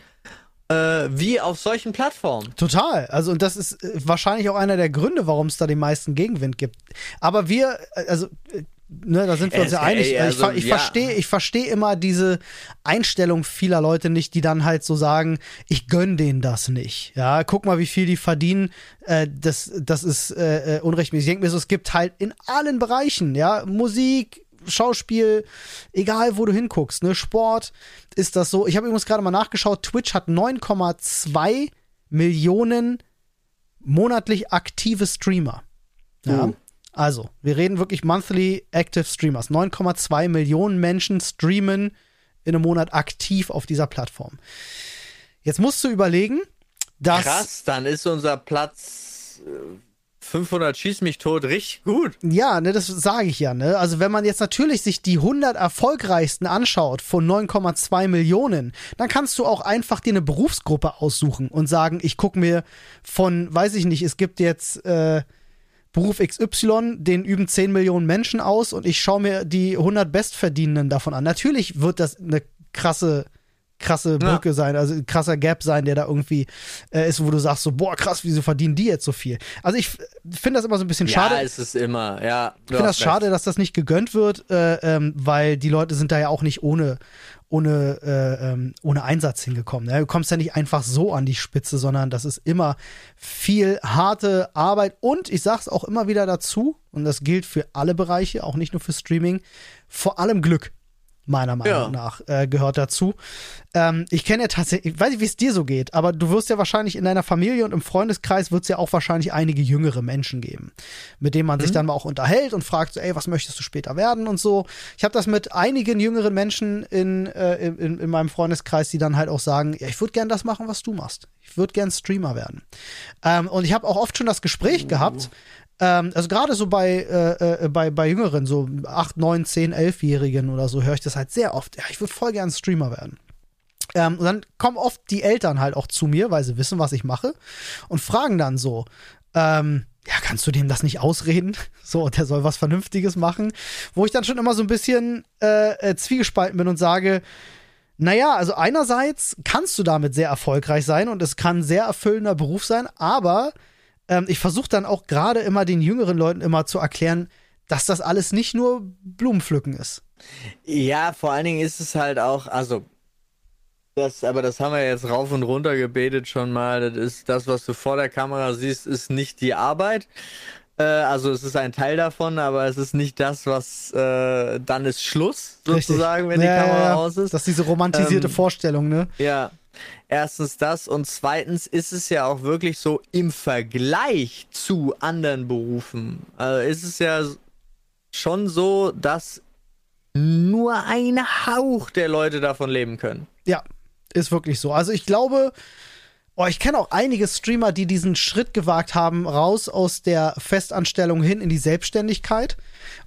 äh, wie auf solchen Plattformen. Total. Also, und das ist äh, wahrscheinlich auch einer der Gründe, warum es da den meisten Gegenwind gibt. Aber wir, äh, also, äh, ne, da sind wir uns ja einig. Äh, ich also, ich ja. verstehe ich verstehe immer diese Einstellung vieler Leute nicht, die dann halt so sagen, ich gönn denen das nicht. Ja, guck mal, wie viel die verdienen. Äh, das, das ist äh, äh, unrechtmäßig. Ich denke mir so, es gibt halt in allen Bereichen, ja, Musik, Schauspiel, egal wo du hinguckst, ne, Sport, ist das so. Ich habe übrigens gerade mal nachgeschaut, Twitch hat 9,2 Millionen monatlich aktive Streamer. Ja. Oh. Also, wir reden wirklich monthly active Streamers. 9,2 Millionen Menschen streamen in einem Monat aktiv auf dieser Plattform. Jetzt musst du überlegen, dass Krass, dann ist unser Platz äh, 500 schieß mich tot richtig gut. Ja, ne, das sage ich ja, ne? Also wenn man jetzt natürlich sich die 100 erfolgreichsten anschaut von 9,2 Millionen, dann kannst du auch einfach dir eine Berufsgruppe aussuchen und sagen, ich gucke mir von, weiß ich nicht, es gibt jetzt äh, Beruf XY, den üben 10 Millionen Menschen aus und ich schaue mir die 100 Bestverdienenden davon an. Natürlich wird das eine krasse krasse Brücke sein, also ein krasser Gap sein, der da irgendwie äh, ist, wo du sagst so, boah, krass, wieso verdienen die jetzt so viel? Also ich finde das immer so ein bisschen schade. Ja, ist es immer, ja. Ich finde das schade, dass das nicht gegönnt wird, äh, ähm, weil die Leute sind da ja auch nicht ohne, ohne, äh, ähm, ohne Einsatz hingekommen. Ne? Du kommst ja nicht einfach so an die Spitze, sondern das ist immer viel harte Arbeit und ich sag's auch immer wieder dazu, und das gilt für alle Bereiche, auch nicht nur für Streaming, vor allem Glück. Meiner Meinung Ja. nach äh, gehört dazu. Ähm, ich kenne ja tatsächlich, ich weiß nicht, wie es dir so geht, aber du wirst ja wahrscheinlich in deiner Familie und im Freundeskreis wird es ja auch wahrscheinlich einige jüngere Menschen geben, mit denen man sich dann mal auch unterhält und fragt, so, ey, was möchtest du später werden und so. Ich habe das mit einigen jüngeren Menschen in, äh, in, in meinem Freundeskreis, die dann halt auch sagen, ja, ich würde gern das machen, was du machst. Ich würde gern Streamer werden. Ähm, und ich habe auch oft schon das Gespräch gehabt, ähm, also gerade so bei, äh, äh, bei, bei Jüngeren, so 8, 9, 10, 11-Jährigen oder so, höre ich das halt sehr oft. Ja, ich würde voll gern Streamer werden. Ähm, und dann kommen oft die Eltern halt auch zu mir, weil sie wissen, was ich mache, und fragen dann so, ähm, ja, kannst du dem das nicht ausreden? So, der soll was Vernünftiges machen. Wo ich dann schon immer so ein bisschen äh, äh, zwiegespalten bin und sage, naja, also einerseits kannst du damit sehr erfolgreich sein und es kann ein sehr erfüllender Beruf sein, aber ähm, ich versuche dann auch gerade immer den jüngeren Leuten immer zu erklären, dass das alles nicht nur Blumenpflücken ist. Ja, vor allen Dingen ist es halt auch, also, das, aber das haben wir jetzt rauf und runter gebetet schon mal. Das ist das, was du vor der Kamera siehst, ist nicht die Arbeit. Äh, also es ist ein Teil davon, aber es ist nicht das, was äh, dann ist Schluss, sozusagen, wenn die Ja, Kamera ja. aus ist. Das ist diese romantisierte Ähm, Vorstellung, ne? Ja, erstens das und zweitens ist es ja auch wirklich so im Vergleich zu anderen Berufen. Also ist es ja schon so, dass nur ein Hauch der Leute davon leben können. Ja, ist wirklich so. Also ich glaube, oh, ich kenne auch einige Streamer, die diesen Schritt gewagt haben, raus aus der Festanstellung hin in die Selbstständigkeit.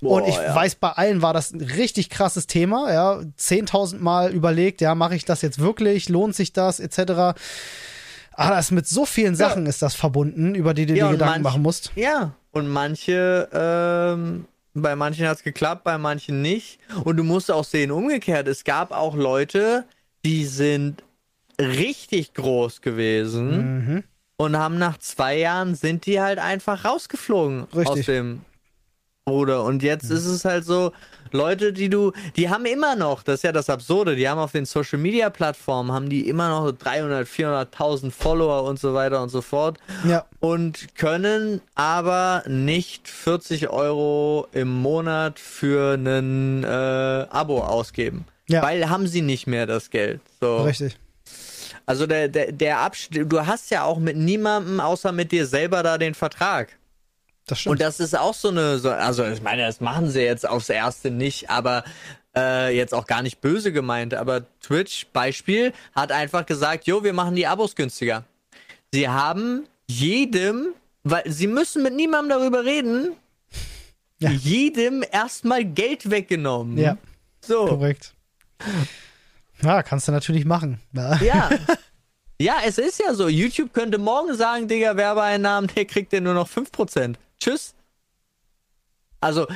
Boah, und ich ja. weiß, bei allen war das ein richtig krasses Thema. Ja, 10.000 Mal überlegt, ja, mache ich das jetzt wirklich? Lohnt sich das? Etc. Aber das mit so vielen Sachen ist das verbunden, über die du Ja, dir Gedanken manch- machen musst. Ja, und manche, ähm, bei manchen hat es geklappt, bei manchen nicht. Und du musst auch sehen, umgekehrt, es gab auch Leute, die sind richtig groß gewesen Mhm. und haben nach zwei Jahren sind die halt einfach rausgeflogen Richtig. aus dem Bruder. Und jetzt ist es halt so, Leute, die du, die haben immer noch, das ist ja das Absurde, die haben auf den Social Media Plattformen, haben die immer noch so 300, 400.000 Follower und so weiter und so fort Ja, und können aber nicht 40 Euro im Monat für ein äh, Abo ausgeben. Ja. Weil haben sie nicht mehr das Geld. So. richtig. Also der, der, der Abschnitt, du hast ja auch mit niemandem außer mit dir selber da den Vertrag. Das stimmt. Und das ist auch so eine, so, also ich meine, das machen sie jetzt aufs Erste nicht, aber äh, jetzt auch gar nicht böse gemeint, aber Twitch, Beispiel, hat einfach gesagt, jo, wir machen die Abos günstiger. Sie haben jedem, weil sie müssen mit niemandem darüber reden, Ja. jedem erstmal Geld weggenommen. Ja. So. Korrekt. Ja, kannst du natürlich machen. Ja. Ja. Ja, es ist ja so. YouTube könnte morgen sagen, Digga, Werbeeinnahmen, der kriegt ja nur noch 5%. Tschüss. Also,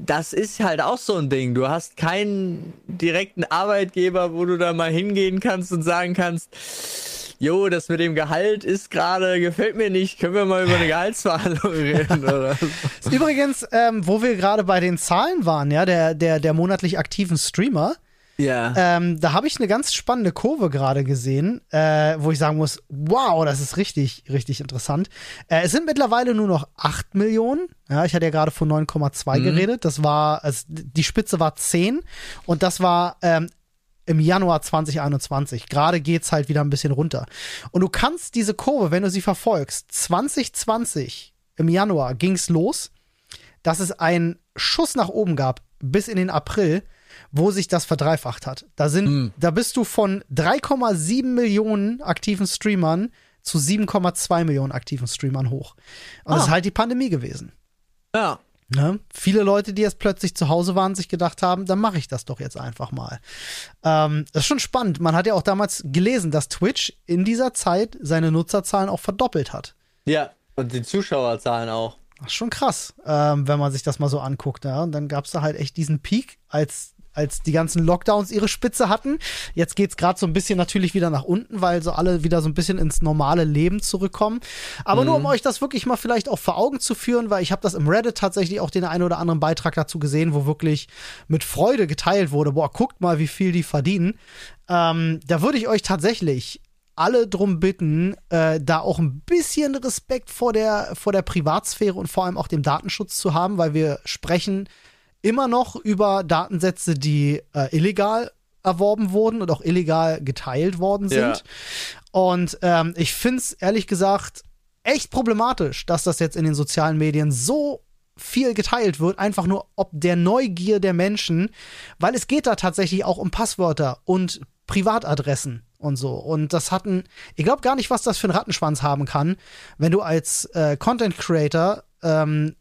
das ist halt auch so ein Ding. Du hast keinen direkten Arbeitgeber, wo du da mal hingehen kannst und sagen kannst, jo, das mit dem Gehalt ist gerade, gefällt mir nicht, können wir mal über eine Gehaltsverhandlung reden oder so. Übrigens, ähm, wo wir gerade bei den Zahlen waren, ja, der, der, der monatlich aktiven Streamer, Ja. ähm, da habe ich eine ganz spannende Kurve gerade gesehen, äh, wo ich sagen muss, wow, das ist richtig, richtig interessant. Äh, es sind mittlerweile nur noch 8 Millionen. Ja, ich hatte ja gerade von 9,2 geredet. Das war, also die Spitze war 10 und das war ähm, im Januar 2021. Gerade geht's halt wieder ein bisschen runter. Und du kannst diese Kurve, wenn du sie verfolgst, 2020 im Januar ging's los, dass es einen Schuss nach oben gab bis in den April, wo sich das verdreifacht hat. Da sind, da bist du von 3,7 Millionen aktiven Streamern zu 7,2 Millionen aktiven Streamern hoch. Und das Ah. ist halt die Pandemie gewesen. ja. Ne? Viele Leute, die jetzt plötzlich zu Hause waren, sich gedacht haben, dann mache ich das doch jetzt einfach mal. Ähm, das ist schon spannend. Man hat ja auch damals gelesen, dass Twitch in dieser Zeit seine Nutzerzahlen auch verdoppelt hat. Ja. Und die Zuschauerzahlen auch. Das ist schon krass, ähm, wenn man sich das mal so anguckt. Ja? Und dann gab es da halt echt diesen Peak, als, als die ganzen Lockdowns ihre Spitze hatten. Jetzt geht's gerade so ein bisschen natürlich wieder nach unten, weil so alle wieder so ein bisschen ins normale Leben zurückkommen. Aber nur um euch das wirklich mal vielleicht auch vor Augen zu führen, weil ich habe das im Reddit tatsächlich auch den einen oder anderen Beitrag dazu gesehen, wo wirklich mit Freude geteilt wurde. Boah, guckt mal, wie viel die verdienen. Ähm, da würde ich euch tatsächlich alle drum bitten, äh, da auch ein bisschen Respekt vor der, vor der Privatsphäre und vor allem auch dem Datenschutz zu haben, weil wir sprechen immer noch über Datensätze, die äh, illegal erworben wurden und auch illegal geteilt worden sind. Ja. Und ähm, ich finde es ehrlich gesagt echt problematisch, dass das jetzt in den sozialen Medien so viel geteilt wird, einfach nur ob der Neugier der Menschen, weil es geht da tatsächlich auch um Passwörter und Privatadressen und so. Und das hatten, ich glaube gar nicht, was das für einen Rattenschwanz haben kann, wenn du als äh, Content Creator ähm,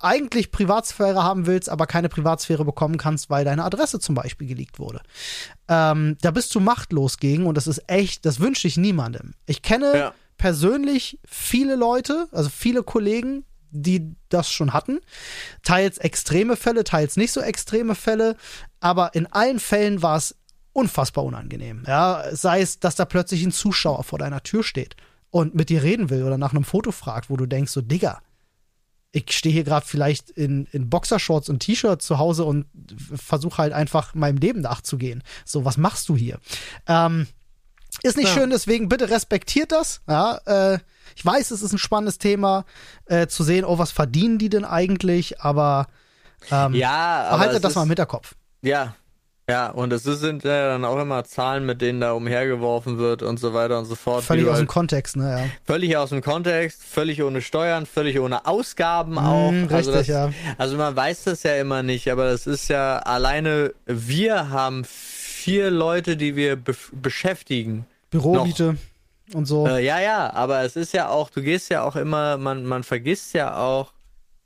eigentlich Privatsphäre haben willst, aber keine Privatsphäre bekommen kannst, weil deine Adresse zum Beispiel geleakt wurde. Ähm, da bist du machtlos gegen und das ist echt, das wünsche ich niemandem. Ich kenne Ja. persönlich viele Leute, also viele Kollegen, die das schon hatten. Teils extreme Fälle, teils nicht so extreme Fälle, aber in allen Fällen war es unfassbar unangenehm. Ja, sei es, dass da plötzlich ein Zuschauer vor deiner Tür steht und mit dir reden will oder nach einem Foto fragt, wo du denkst, so, Digga, ich stehe hier gerade vielleicht in, in Boxershorts und T-Shirt zu Hause und versuche halt einfach meinem Leben nachzugehen. So, was machst du hier? Ähm, ist nicht Ja. schön, deswegen bitte respektiert das. Ja, äh, ich weiß, es ist ein spannendes Thema, äh, zu sehen, oh, was verdienen die denn eigentlich, aber ähm, Ja, aber behaltet das mal im Hinterkopf. Ja, ja, und es sind ja dann auch immer Zahlen, mit denen da umhergeworfen wird und so weiter und so fort. Völlig aus dem halt Kontext, ne? Ja. völlig aus dem Kontext, völlig ohne Steuern, völlig ohne Ausgaben auch. Mm, also, richtig, das, ja. also man weiß das ja immer nicht, aber das ist ja alleine, wir haben vier Leute, die wir bef- beschäftigen. Büromiete und so. Äh, ja, ja, aber es ist ja auch, du gehst ja auch immer, man, man vergisst ja auch,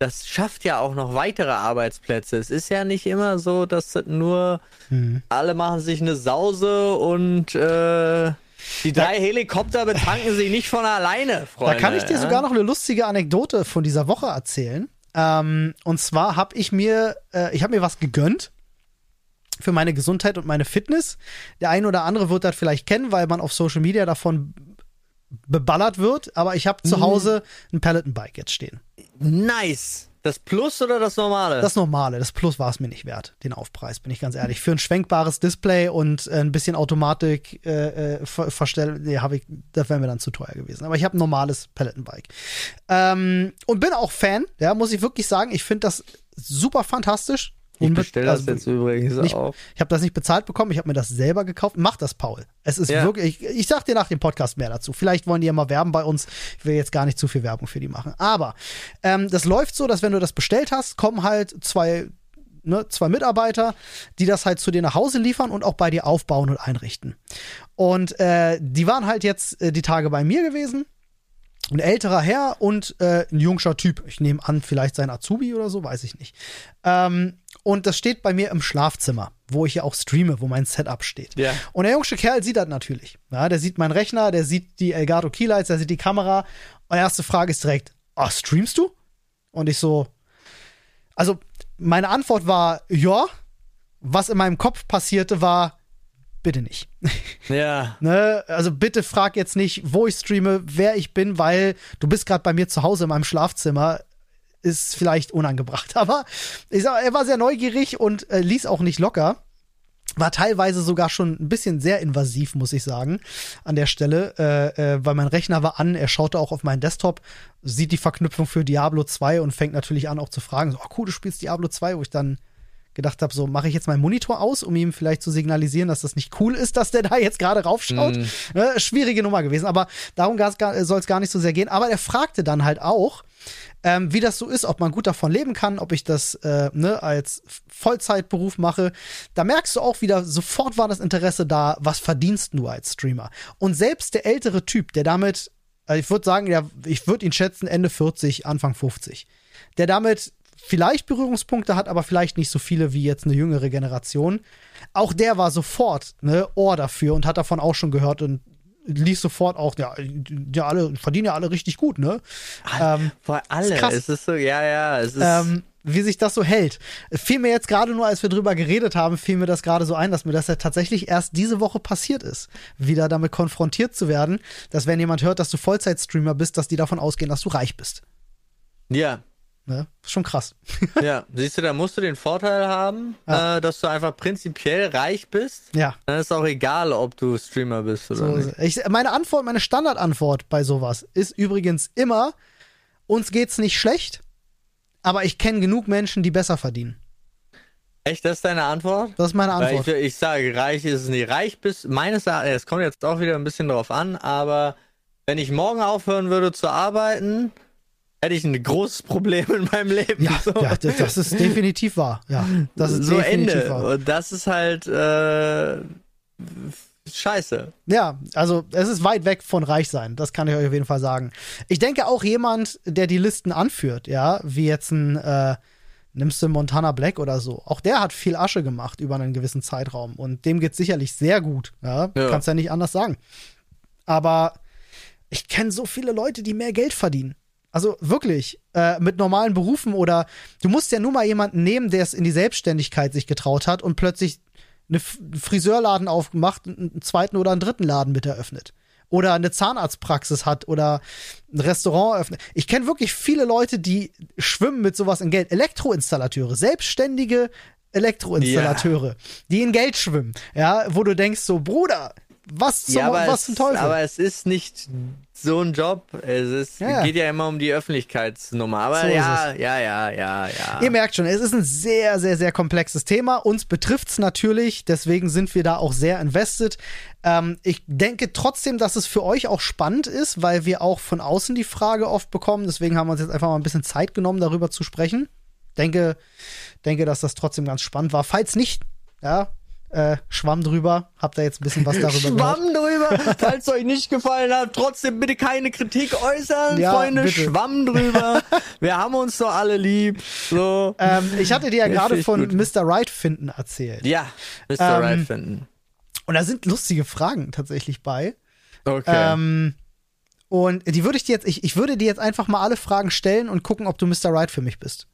das schafft ja auch noch weitere Arbeitsplätze. Es ist ja nicht immer so, dass das nur Hm. alle machen sich eine Sause und äh, die drei Helikopter betanken sich nicht von alleine, Freunde. Da kann ich dir ja? sogar noch eine lustige Anekdote von dieser Woche erzählen. Ähm, und zwar habe ich mir, äh, ich habe mir was gegönnt für meine Gesundheit und meine Fitness. Der eine oder andere wird das vielleicht kennen, weil man auf Social Media davon beballert wird. Aber ich habe Mhm. zu Hause ein Peloton-Bike jetzt stehen. Nice. Das Plus oder das Normale? Das normale, das Plus war es mir nicht wert, den Aufpreis, bin ich ganz ehrlich. Für ein schwenkbares Display und äh, ein bisschen Automatik äh, äh, ver verstell, nee, ich, das wäre mir dann zu teuer gewesen. Aber ich habe ein normales Peloton-Bike. Ähm, und bin auch Fan, ja, muss ich wirklich sagen. Ich finde das super fantastisch. Ich bestelle das also jetzt übrigens nicht- auch. Ich habe das nicht bezahlt bekommen, ich habe mir das selber gekauft. Mach das, Paul. Es ist Ja. wirklich, ich, ich sag dir nach dem Podcast mehr dazu. Vielleicht wollen die ja mal werben bei uns. Ich will jetzt gar nicht zu viel Werbung für die machen. Aber ähm, das läuft so, dass wenn du das bestellt hast, kommen halt zwei, ne, zwei Mitarbeiter, die das halt zu dir nach Hause liefern und auch bei dir aufbauen und einrichten. Und äh, die waren halt jetzt äh, die Tage bei mir gewesen. Ein älterer Herr und äh, ein jungscher Typ. Ich nehme an, vielleicht sein Azubi oder so, weiß ich nicht. Ähm, und das steht bei mir im Schlafzimmer, wo ich ja auch streame, wo mein Setup steht. Ja. Und der jungsche Kerl sieht das natürlich. Ja, der sieht meinen Rechner, der sieht die Elgato Keylights, der sieht die Kamera. Und erste Frage ist direkt, oh, streamst du? Und ich so, also meine Antwort war, ja. Was in meinem Kopf passierte, war, bitte nicht. Ja. Ne? Also bitte frag jetzt nicht, wo ich streame, wer ich bin, weil du bist gerade bei mir zu Hause in meinem Schlafzimmer. Ist vielleicht unangebracht. Aber ich sag, er war sehr neugierig und äh, ließ auch nicht locker. War teilweise sogar schon ein bisschen sehr invasiv, muss ich sagen, an der Stelle, äh, äh, weil mein Rechner war an, er schaute auch auf meinen Desktop, sieht die Verknüpfung für Diablo 2 und fängt natürlich an auch zu fragen, so, oh cool, du spielst Diablo 2, wo ich dann gedacht habe, so mache ich jetzt meinen Monitor aus, um ihm vielleicht zu signalisieren, dass das nicht cool ist, dass der da jetzt gerade raufschaut. Mhm. Ne, schwierige Nummer gewesen, aber darum soll es gar nicht so sehr gehen. Aber er fragte dann halt auch, ähm, wie das so ist, ob man gut davon leben kann, ob ich das äh, ne, als Vollzeitberuf mache. Da merkst du auch wieder, sofort war das Interesse da, was verdienst du als Streamer? Und selbst der ältere Typ, der damit, also ich würde sagen, ja, ich würde ihn schätzen, Ende 40, Anfang 50, der damit vielleicht Berührungspunkte hat, aber vielleicht nicht so viele wie jetzt eine jüngere Generation. Auch der war sofort ne Ohr dafür und hat davon auch schon gehört und ließ sofort auch, ja, ja alle verdienen ja alle richtig gut, ne? Ähm, Vor alle. krass. Es ist so, ja, ja, es ist. ähm, wie sich das so hält. Fiel mir jetzt gerade nur, als wir drüber geredet haben, fiel mir das gerade so ein, dass mir das ja tatsächlich erst diese Woche passiert ist, wieder damit konfrontiert zu werden, dass wenn jemand hört, dass du Vollzeitstreamer bist, dass die davon ausgehen, dass du reich bist. ja. Ne? Ist schon krass. Ja, siehst du, da musst du den Vorteil haben, Ja. äh, dass du einfach prinzipiell reich bist. ja. Dann ist auch egal, ob du Streamer bist oder So, nicht. ich, meine Antwort, meine Standardantwort bei sowas ist übrigens immer, uns geht's nicht schlecht, aber ich kenne genug Menschen, die besser verdienen. Echt, das ist deine Antwort? Das ist meine Antwort. ich, ich sage, reich ist es nicht. Reich bist, meines Erachtens, es kommt jetzt auch wieder ein bisschen drauf an, aber wenn ich morgen aufhören würde zu arbeiten, hätte ich ein großes Problem in meinem Leben. ja, so. ja, das ist definitiv wahr. Ja, das ist so definitiv Ende. wahr. Und das ist halt äh, scheiße. Ja, also es ist weit weg von reich sein, das kann ich euch auf jeden Fall sagen. Ich denke auch jemand, der die Listen anführt, ja, wie jetzt ein, äh, nimmst du Montana Black oder so, auch der hat viel Asche gemacht über einen gewissen Zeitraum und dem geht's sicherlich sehr gut, ja, Ja. kannst ja nicht anders sagen. Aber ich kenne so viele Leute, die mehr Geld verdienen. Also wirklich, äh, mit normalen Berufen oder du musst ja nur mal jemanden nehmen, der es in die Selbstständigkeit sich getraut hat und plötzlich einen Friseurladen aufgemacht, einen einen zweiten oder einen dritten Laden mit eröffnet. Oder eine Zahnarztpraxis hat oder ein Restaurant eröffnet. Ich kenne wirklich viele Leute, die schwimmen mit sowas in Geld. Elektroinstallateure, selbstständige Elektroinstallateure, die in Geld schwimmen. Ja, wo du denkst so, Bruder, was zum, ja, was es, zum Teufel? aber es ist nicht so ein Job. Es ist, Ja. geht ja immer um die Öffentlichkeitsnummer. Aber So ja, ja, ja, ja, ja. Ihr merkt schon, es ist ein sehr, sehr, sehr komplexes Thema. Uns betrifft es natürlich, deswegen sind wir da auch sehr invested. Ähm, ich denke trotzdem, dass es für euch auch spannend ist, weil wir auch von außen die Frage oft bekommen. Deswegen haben wir uns jetzt einfach mal ein bisschen Zeit genommen, darüber zu sprechen. Denke, denke, dass das trotzdem ganz spannend war. Falls nicht, ja, äh, Schwamm drüber. Habt ihr jetzt ein bisschen was darüber gehört? Schwamm drüber. Falls euch nicht gefallen hat, trotzdem bitte keine Kritik äußern, Ja, Freunde. bitte. Schwamm drüber. Wir haben uns doch alle lieb. So. Ähm, ich hatte dir ja gerade von gut. Mr. Right finden erzählt. Ja, Mr. Ähm, Right finden. Und da sind lustige Fragen tatsächlich bei. Okay. Ähm, und die würde ich dir jetzt, ich, ich würde dir jetzt einfach mal alle Fragen stellen und gucken, ob du Mr. Right für mich bist.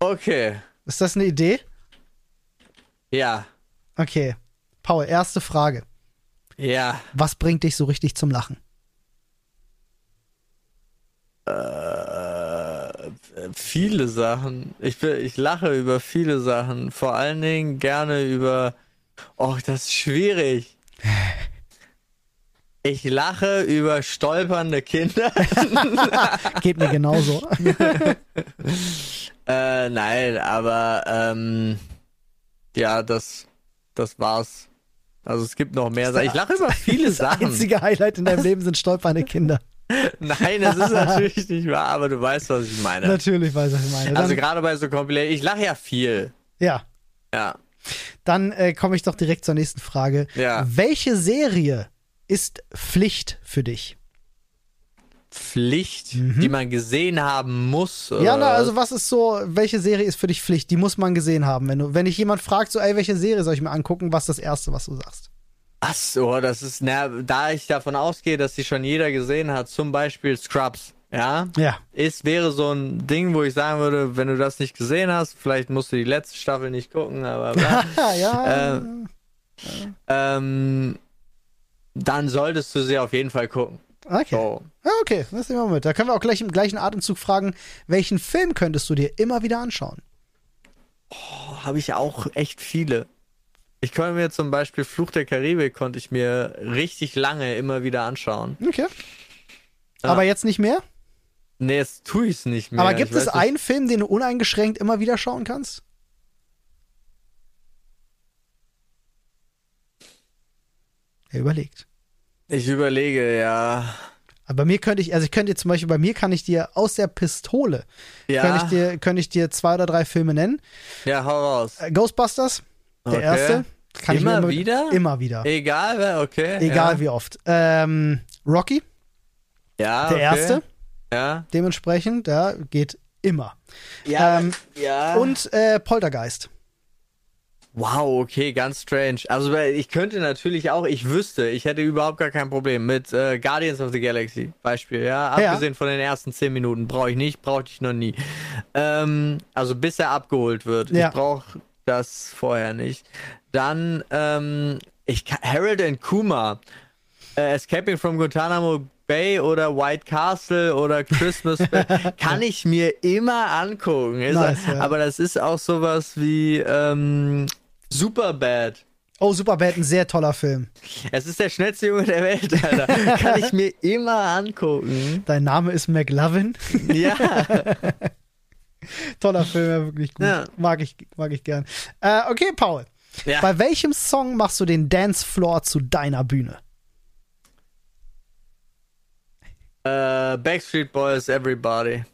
okay. Ist das eine Idee? Ja. Okay. Paul, erste Frage. Ja. Was bringt dich so richtig zum Lachen? Äh, viele Sachen. Ich, ich lache über viele Sachen. Vor allen Dingen gerne über. Oh, das ist schwierig. Ich lache über stolpernde Kinder. Geht mir genauso. Äh, nein, aber ähm, ja, das, das war's. Also es gibt noch mehr Sachen. Ich lache über viele Das Sachen. einzige Highlight in deinem Leben sind stolpernde Kinder. Nein, das ist natürlich nicht wahr, aber du weißt, was ich meine. Natürlich weiß ich, was ich meine. Dann, Also gerade bei so Compilation, ich lache ja viel. ja, Ja. dann äh, komme ich doch direkt zur nächsten Frage. Ja. Welche Serie ist Pflicht für dich? Pflicht, die man gesehen haben muss. Mhm. Ja, na, also was ist so, welche Serie ist für dich Pflicht? Die muss man gesehen haben. Wenn, du, wenn dich jemand fragt, so, ey, welche Serie soll ich mir angucken, was ist das Erste, was du sagst? Ach so, das ist, na, da ich davon ausgehe, dass die schon jeder gesehen hat, zum Beispiel Scrubs, ja, Ja. ist, wäre so ein Ding, wo ich sagen würde, wenn du das nicht gesehen hast, vielleicht musst du die letzte Staffel nicht gucken, aber ja. Äh, ähm, dann solltest du sie auf jeden Fall gucken. Okay. So. Ja, okay, das nehmen wir mit. Da können wir auch gleich im gleichen Atemzug fragen, welchen Film könntest du dir immer wieder anschauen? habe ich auch echt viele. Ich konnte mir zum Beispiel Fluch der Karibik konnte ich mir richtig lange immer wieder anschauen. Okay. Aber jetzt nicht mehr? Nee, jetzt tue ich es nicht mehr. Aber gibt ich es nicht. einen Film, den du uneingeschränkt immer wieder schauen kannst? Er überlegt. Ich überlege, ja. Aber bei mir könnte ich, also ich könnte dir zum Beispiel, bei mir kann ich dir aus der Pistole, Ja, könnte ich dir, könnte ich dir zwei oder drei Filme nennen. ja hau raus. Äh, Ghostbusters, der Okay. erste. Kann Immer ich mir wieder? Immer wieder. Egal, okay. Egal ja. wie oft. Ähm, Rocky, Ja, der okay. erste, Ja. dementsprechend, der geht immer. Ja, Ähm, ja. Und äh, Poltergeist. Wow, okay, ganz strange. Also ich könnte natürlich auch, ich wüsste, ich hätte überhaupt gar kein Problem mit äh, Guardians of the Galaxy, Beispiel, ja. Ja. Abgesehen von den ersten zehn Minuten, brauche ich nicht, brauchte ich noch nie. Ähm, also bis er abgeholt wird. Ja. Ich brauche das vorher nicht. Dann, ähm, ich Harold and Kuma, äh, Escaping from Guantanamo Bay oder White Castle oder Christmas Bay, kann ich mir immer angucken. Nice, ja. Aber das ist auch sowas wie ähm, Superbad. Oh, Superbad, ein sehr toller Film. Es ist der schnellste Junge der Welt, Alter. Kann ich mir immer angucken. Dein Name ist McLovin. Ja. Toller Film, ja, wirklich gut. Ja. Mag ich, mag ich gern. Äh, okay, Paul. ja. Bei welchem Song machst du den Dancefloor zu deiner Bühne? Äh, Backstreet Boys, Everybody.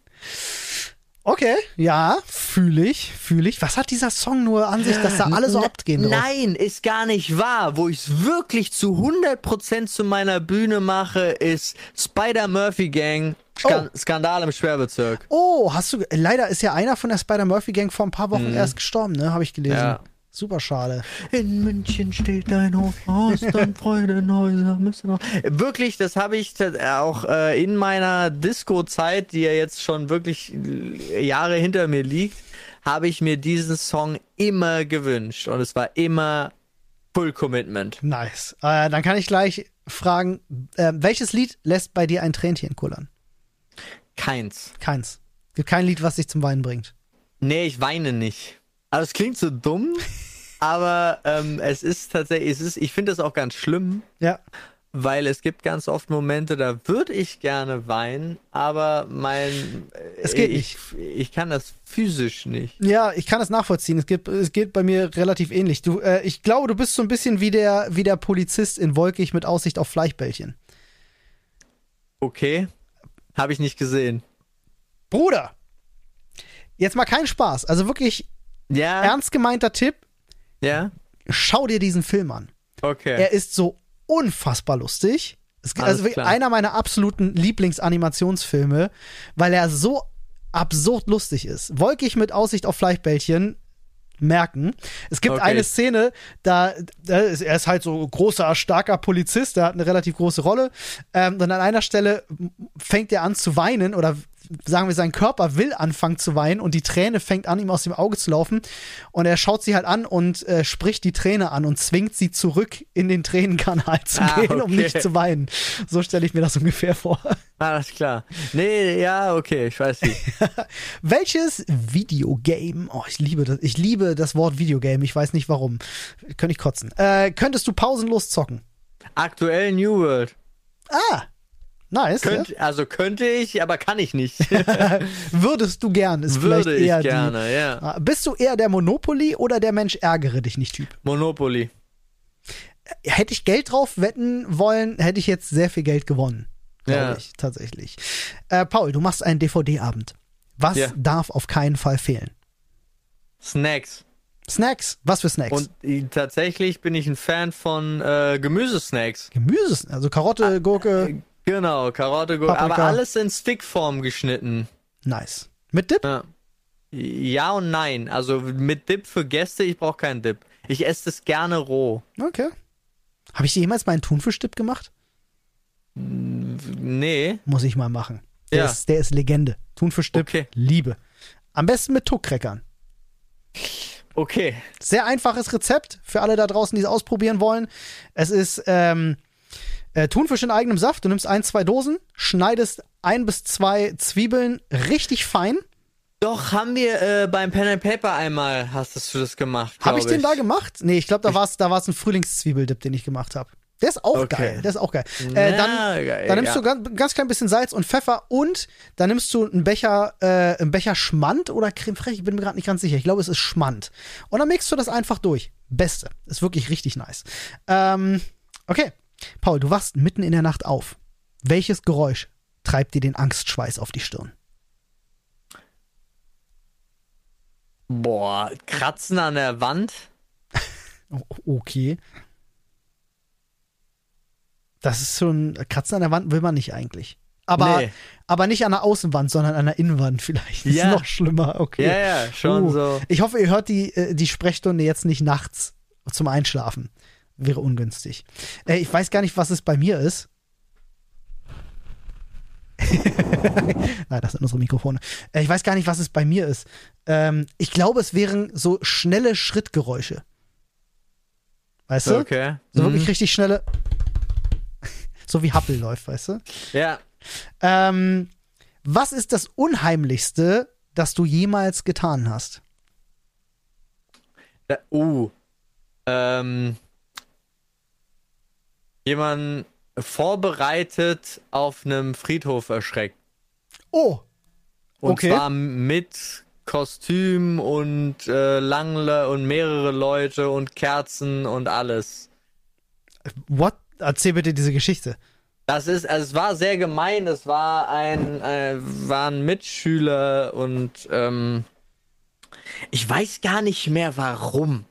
Okay, ja, fühle ich, fühle ich. Was hat dieser Song nur an sich, dass da alle so abgehen drauf? Nein, ist gar nicht wahr. Wo ich es wirklich zu 100% zu meiner Bühne mache, ist Spider-Murphy Gang, Skan Oh. Skandal im Schwerbezirk. Oh, hast du. Leider ist ja einer von der Spider-Murphy-Gang vor ein paar Wochen erst gestorben, ne? Habe ich gelesen. Mhm. Ja. Super schade. In München steht ein Hofhaus, dann Freudenhäuser müssen noch. Wirklich, das habe ich auch äh, in meiner Disco-Zeit, die ja jetzt schon wirklich äh, Jahre hinter mir liegt, habe ich mir diesen Song immer gewünscht und es war immer Full Commitment. Nice. Äh, dann kann ich gleich fragen, äh, welches Lied lässt bei dir ein Tränchen kullern? Keins. Keins. Gibt kein Lied, was dich zum Weinen bringt. Nee, ich weine nicht. Also es klingt so dumm, aber ähm, es ist tatsächlich, es ist, ich finde das auch ganz schlimm, Ja. weil es gibt ganz oft Momente, da würde ich gerne weinen, aber mein Es geht ich, ich kann das physisch nicht. Ja, ich kann das nachvollziehen. Es geht, es geht bei mir relativ ähnlich. Du, äh, ich glaube, du bist so ein bisschen wie der, wie der Polizist in Wolkig mit Aussicht auf Fleischbällchen. Okay, habe ich nicht gesehen. Bruder! Jetzt mal kein Spaß. Also wirklich Ja, ernst gemeinter Tipp. ja, Schau dir diesen Film an. okay. Er ist so unfassbar lustig. Es, also einer meiner absoluten Lieblingsanimationsfilme, weil er so absurd lustig ist. Wolkig mit Aussicht auf Fleischbällchen merken. Es gibt Okay. eine Szene, da, da ist, er ist halt so großer, starker Polizist, der hat eine relativ große Rolle. Ähm, und an einer Stelle fängt er an zu weinen oder sagen wir, sein Körper will anfangen zu weinen und die Träne fängt an, ihm aus dem Auge zu laufen. Und er schaut sie halt an und äh, spricht die Träne an und zwingt sie zurück in den Tränenkanal zu Ah, gehen, um okay. nicht zu weinen. So stelle ich mir das ungefähr vor. Alles klar. Nee, ja, okay, ich weiß nicht. Welches Videogame, oh, ich liebe das, ich liebe das Wort Videogame, ich weiß nicht warum. Könnte ich kotzen. Äh, könntest du pausenlos zocken? Aktuell New World. Ah, Nice. ja. Könnt, also könnte ich, aber kann ich nicht. Würdest du gern, ist vielleicht Würde ich eher gerne, ja. die. Ah, Bist du eher der Monopoly oder der Mensch ärgere dich nicht Typ? Monopoly. Hätte ich Geld drauf wetten wollen, hätte ich jetzt sehr viel Geld gewonnen. Glaube Ja. ich, tatsächlich. Äh, Paul, du machst einen DVD-Abend. Was Ja. darf auf keinen Fall fehlen? Snacks. Snacks? Was für Snacks? Und äh, tatsächlich bin ich ein Fan von äh, Gemüsesnacks. Gemüse, also Karotte, Gurke. Genau, Karotte, Gurke, aber alles in Stickform geschnitten. Nice. Mit Dip? Ja. ja und nein. Also mit Dip für Gäste, ich brauche keinen Dip. Ich esse es gerne roh. Okay. Habe ich dir jemals mal einen Thunfisch-Dip gemacht? Nee. Muss ich mal machen. Der, Ja. ist, der ist Legende. Thunfisch-Dip, Okay. Liebe. Am besten mit Tuckkreckern. Okay. Sehr einfaches Rezept für alle da draußen, die es ausprobieren wollen. Es ist ähm, äh, Thunfisch in eigenem Saft. Du nimmst ein, zwei Dosen, schneidest ein bis zwei Zwiebeln richtig fein. Doch, haben wir äh, beim Pen and Paper einmal, hast du das gemacht, Habe ich glaub den da gemacht? Nee, ich glaube, da war es da war's ein Frühlingszwiebeldip, den ich gemacht habe. Der ist auch Okay. geil. Der ist auch geil. Na, Äh, dann, geil, dann nimmst ja. du ganz, ganz klein bisschen Salz und Pfeffer und dann nimmst du einen Becher, äh, einen Becher Schmand oder Creme fraiche. Ich bin mir gerade nicht ganz sicher. Ich glaube, es ist Schmand. Und dann mixt du das einfach durch. Beste. Ist wirklich richtig nice. Ähm, okay. Paul, du wachst mitten in der Nacht auf. Welches Geräusch treibt dir den Angstschweiß auf die Stirn? Boah, Kratzen an der Wand? Okay. Das ist schon. Kratzen an der Wand will man nicht eigentlich. Aber, Nee. aber nicht an der Außenwand, sondern an der Innenwand vielleicht. Das Ja. ist noch schlimmer. Okay. Ja, ja, schon Uh, so. Ich hoffe, ihr hört die, äh, die Sprechstunde jetzt nicht nachts zum Einschlafen. Wäre ungünstig. Äh, ich weiß gar nicht, was es bei mir ist. Nein, das sind unsere Mikrofone. Äh, ich weiß gar nicht, was es bei mir ist. Ähm, ich glaube, es wären so schnelle Schrittgeräusche. Weißt du? Okay. So wirklich Mhm. richtig schnelle. so wie Happel läuft, weißt du? Ja. Ähm, was ist das Unheimlichste, das du jemals getan hast? Da, uh. Ähm. Jemanden vorbereitet auf einem Friedhof erschreckt. Oh, Und Okay. zwar mit Kostüm und äh, Langle und mehrere Leute und Kerzen und alles. what? Erzähl bitte diese Geschichte. Das ist, also es war sehr gemein. Es war ein, äh, war ein Mitschüler und ähm, ich weiß gar nicht mehr warum.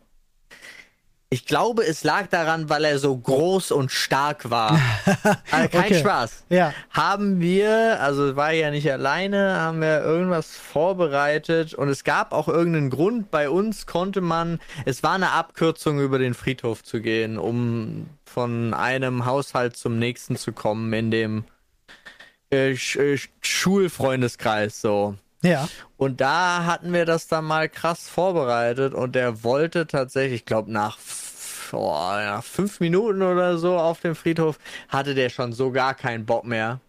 Ich glaube, es lag daran, weil er so groß und stark war. also kein Okay. Spaß. Ja. Haben wir, also war ja nicht alleine, haben wir irgendwas vorbereitet und es gab auch irgendeinen Grund. Bei uns konnte man, es war eine Abkürzung über den Friedhof zu gehen, um von einem Haushalt zum nächsten zu kommen in dem äh, Sch äh, Schulfreundeskreis so. Ja. Und da hatten wir das dann mal krass vorbereitet und der wollte tatsächlich, ich glaube nach, oh, nach fünf Minuten oder so auf dem Friedhof, hatte der schon so gar keinen Bock mehr.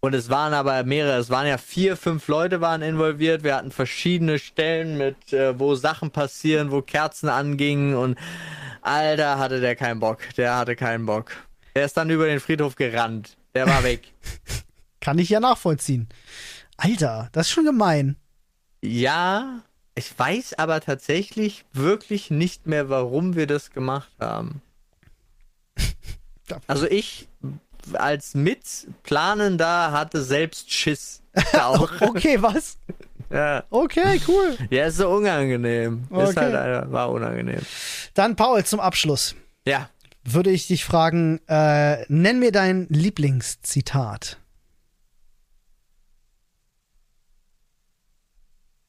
Und es waren aber mehrere, es waren ja vier, fünf Leute waren involviert. Wir hatten verschiedene Stellen mit, äh, wo Sachen passieren, wo Kerzen angingen und Alter, hatte der keinen Bock. Der hatte keinen Bock. Der ist dann über den Friedhof gerannt. Der war weg. Kann ich ja nachvollziehen. Alter, das ist schon gemein. Ja, ich weiß aber tatsächlich wirklich nicht mehr, warum wir das gemacht haben. Also ich als Mitplanender hatte selbst Schiss. Auch. Okay, was? ja. Okay, cool. ja, ist so unangenehm. Ist Okay. halt, äh, war unangenehm. Dann, Paul, zum Abschluss Ja. würde ich dich fragen, äh, nenn mir dein Lieblingszitat.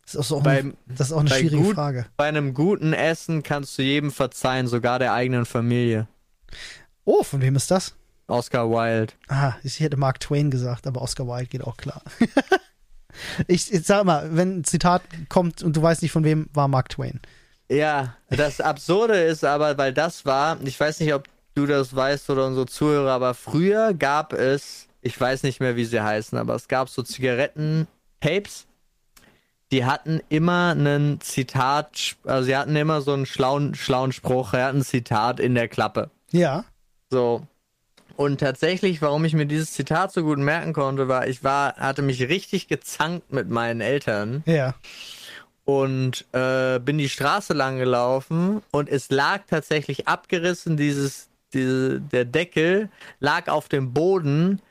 Das ist auch, so eine, Beim- das ist auch eine schwierige gut- Frage. Bei einem guten Essen kannst du jedem verzeihen, sogar der eigenen Familie. Oh, von wem ist das? Oscar Wilde. Ah, ich hätte Mark Twain gesagt, aber Oscar Wilde geht auch klar. ich, ich sag mal, wenn ein Zitat kommt und du weißt nicht von wem, war Mark Twain. Ja, das Absurde ist aber, weil das war, ich weiß nicht, ob du das weißt oder unsere Zuhörer, aber früher gab es, ich weiß nicht mehr, wie sie heißen, aber es gab so Zigaretten-Tapes, die hatten immer einen Zitat, also sie hatten immer so einen schlauen, schlauen Spruch, er hat ein Zitat in der Klappe. Ja. So. und tatsächlich, warum ich mir dieses Zitat so gut merken konnte, war, ich war, hatte mich richtig gezankt mit meinen Eltern Ja. und äh, bin die Straße lang gelaufen und es lag tatsächlich abgerissen, dieses, diese, der Deckel lag auf dem Boden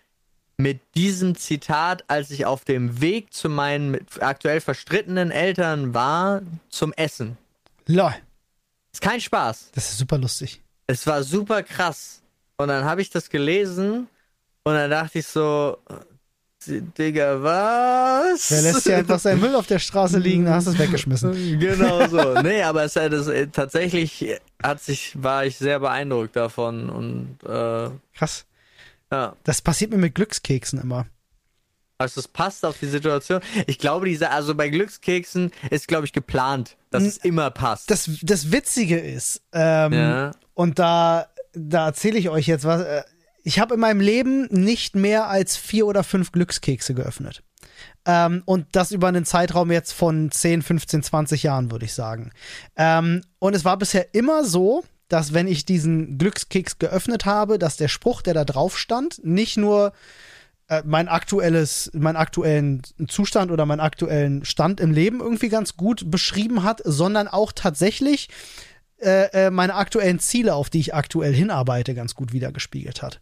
mit diesem Zitat, als ich auf dem Weg zu meinen aktuell verstrittenen Eltern war, zum Essen. Lol. Ist kein Spaß. Das ist super lustig. Es war super krass. Und dann habe ich das gelesen und dann dachte ich so, Digga, was? Wer lässt hier einfach seinen Müll auf der Straße liegen, dann hast du es weggeschmissen. Genau so. Nee, aber es, äh, das, äh, tatsächlich hat sich, war ich sehr beeindruckt davon und äh, Krass. Ja. Das passiert mir mit Glückskeksen immer. Also es passt auf die Situation. Ich glaube, diese, also bei Glückskeksen ist, glaube ich, geplant, dass es immer passt. Das, das Witzige ist, ähm, ja. und da, da erzähle ich euch jetzt was. äh, Ich habe in meinem Leben nicht mehr als vier oder fünf Glückskekse geöffnet. Ähm, und das über einen Zeitraum jetzt von 10, 15, 20 Jahren, würde ich sagen. Ähm, und es war bisher immer so, dass wenn ich diesen Glückskeks geöffnet habe, dass der Spruch, der da drauf stand, nicht nur äh, mein aktuelles, meinen aktuellen Zustand oder meinen aktuellen Stand im Leben irgendwie ganz gut beschrieben hat, sondern auch tatsächlich äh, äh, meine aktuellen Ziele, auf die ich aktuell hinarbeite, ganz gut wiedergespiegelt hat.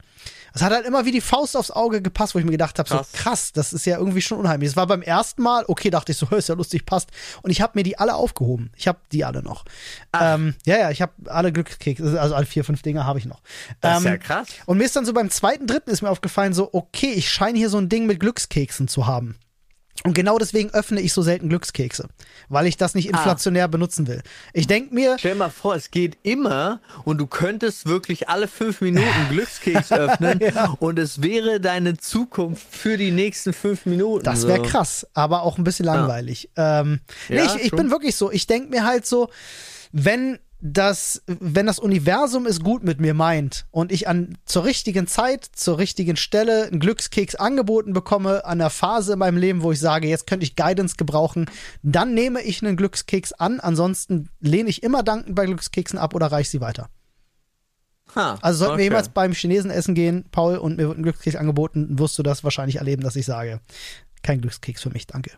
Es hat halt immer wie die Faust aufs Auge gepasst, wo ich mir gedacht habe, so Krass. das ist ja irgendwie schon unheimlich. Es war beim ersten Mal, okay, dachte ich so, ist ja lustig, passt. Und ich habe mir die alle aufgehoben. Ich habe die alle noch. Ähm, ja, ja, ich habe alle Glückskekse, also alle vier, fünf Dinger habe ich noch. Das ist Ähm, ja krass. und mir ist dann so beim zweiten, dritten ist mir aufgefallen, so, okay, ich scheine hier so ein Ding mit Glückskeksen zu haben. Und genau deswegen öffne ich so selten Glückskekse, weil ich das nicht inflationär benutzen will. Ich denke mir, Stell dir mal vor, es geht immer und du könntest wirklich alle fünf Minuten Glückskeks öffnen und es wäre deine Zukunft für die nächsten fünf Minuten. das wäre so. krass, aber auch ein bisschen langweilig. Ähm, nee, Ja, ich, ich bin wirklich so, ich denke mir halt so, wenn das, wenn das Universum es gut mit mir meint und ich an zur richtigen Zeit, zur richtigen Stelle einen Glückskeks angeboten bekomme, an der Phase in meinem Leben, wo ich sage, jetzt könnte ich Guidance gebrauchen, dann nehme ich einen Glückskeks an. Ansonsten lehne ich immer dankend bei Glückskeksen ab oder reiche sie weiter. Ha, Also sollten wir okay. jemals beim Chinesen essen gehen, Paul, und mir wird ein Glückskeks angeboten, wirst du das wahrscheinlich erleben, dass ich sage, kein Glückskeks für mich, danke.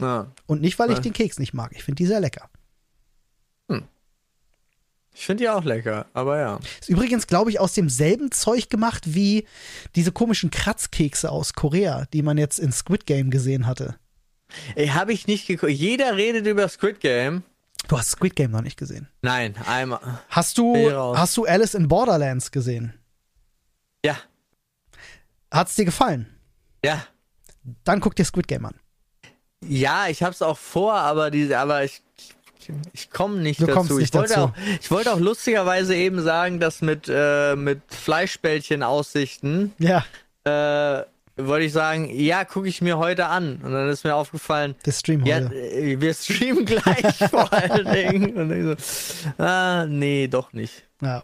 Ja. Und nicht, weil ich den Keks nicht mag. Ich finde die sehr lecker. Ich finde die auch lecker, aber ja. Ist übrigens, glaube ich, aus demselben Zeug gemacht wie diese komischen Kratzkekse aus Korea, die man jetzt in Squid Game gesehen hatte. Ey, habe ich nicht geguckt. Jeder redet über Squid Game. Du hast Squid Game noch nicht gesehen. Nein, einmal. Hast du, hast du Alice in Borderlands gesehen? Ja, Hat's dir gefallen? ja. Dann guck dir Squid Game an. Ja, ich hab's auch vor, aber diese, aber ich, ich komme nicht Du dazu. kommst nicht ich, wollte dazu. Auch, ich wollte auch lustigerweise eben sagen, dass mit, äh, mit Fleischbällchen-Aussichten, Ja, äh, wollte ich sagen, ja, gucke ich mir heute an. Und dann ist mir aufgefallen, der Stream ja, heute. äh, wir streamen gleich vor allen Dingen. Und ich so, ah, nee, doch nicht. Ja.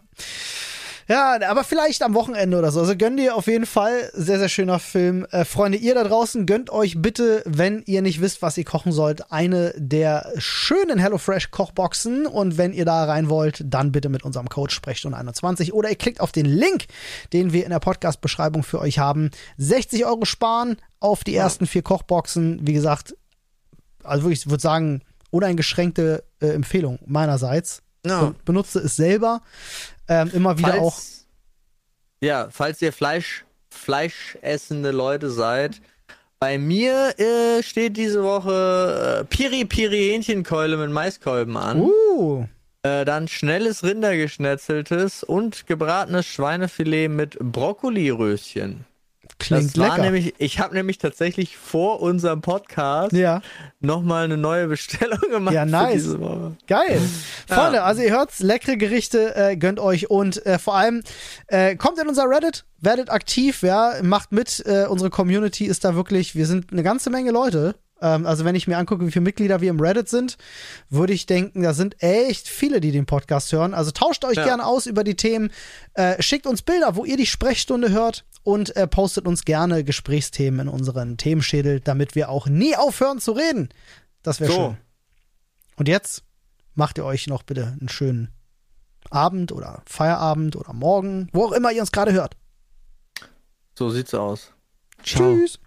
Ja, aber vielleicht am Wochenende oder so. Also gönnt ihr auf jeden Fall. Sehr, sehr schöner Film. Äh, Freunde, ihr da draußen, gönnt euch bitte, wenn ihr nicht wisst, was ihr kochen sollt, eine der schönen HelloFresh Kochboxen. Und wenn ihr da rein wollt, dann bitte mit unserem Code Sprechstunde 21 oder ihr klickt auf den Link, den wir in der Podcast-Beschreibung für euch haben. 60 Euro sparen auf die ersten vier Kochboxen. Wie gesagt, also wirklich, ich würde sagen, uneingeschränkte äh, Empfehlung meinerseits. Ja. Be- Benutze es selber. Ähm, immer wieder falls, auch. Ja, falls ihr Fleisch, fleischessende Leute seid. Bei mir äh, steht diese Woche äh, Piri Piri Hähnchenkeule mit Maiskolben an. Uh, Äh, dann schnelles Rindergeschnetzeltes und gebratenes Schweinefilet mit Brokkoliröschen. Klingt das war lecker. nämlich, ich habe nämlich tatsächlich vor unserem Podcast ja, nochmal eine neue Bestellung gemacht. Ja, nice. geil. Ja. Freunde, also ihr hört's, leckere Gerichte, äh, gönnt euch und äh, vor allem äh, kommt in unser Reddit, werdet aktiv, ja, macht mit. Äh, unsere Community ist da wirklich, wir sind eine ganze Menge Leute. Ähm, also wenn ich mir angucke, wie viele Mitglieder wir im Reddit sind, würde ich denken, da sind echt viele, die den Podcast hören. Also tauscht euch Ja. gerne aus über die Themen, äh, schickt uns Bilder, wo ihr die Sprechstunde hört und äh, postet uns gerne Gesprächsthemen in unseren Themenschädel, damit wir auch nie aufhören zu reden. Das wäre So. schön. Und jetzt macht ihr euch noch bitte einen schönen Abend oder Feierabend oder Morgen, wo auch immer ihr uns gerade hört. So sieht's aus. Ciao. Tschüss.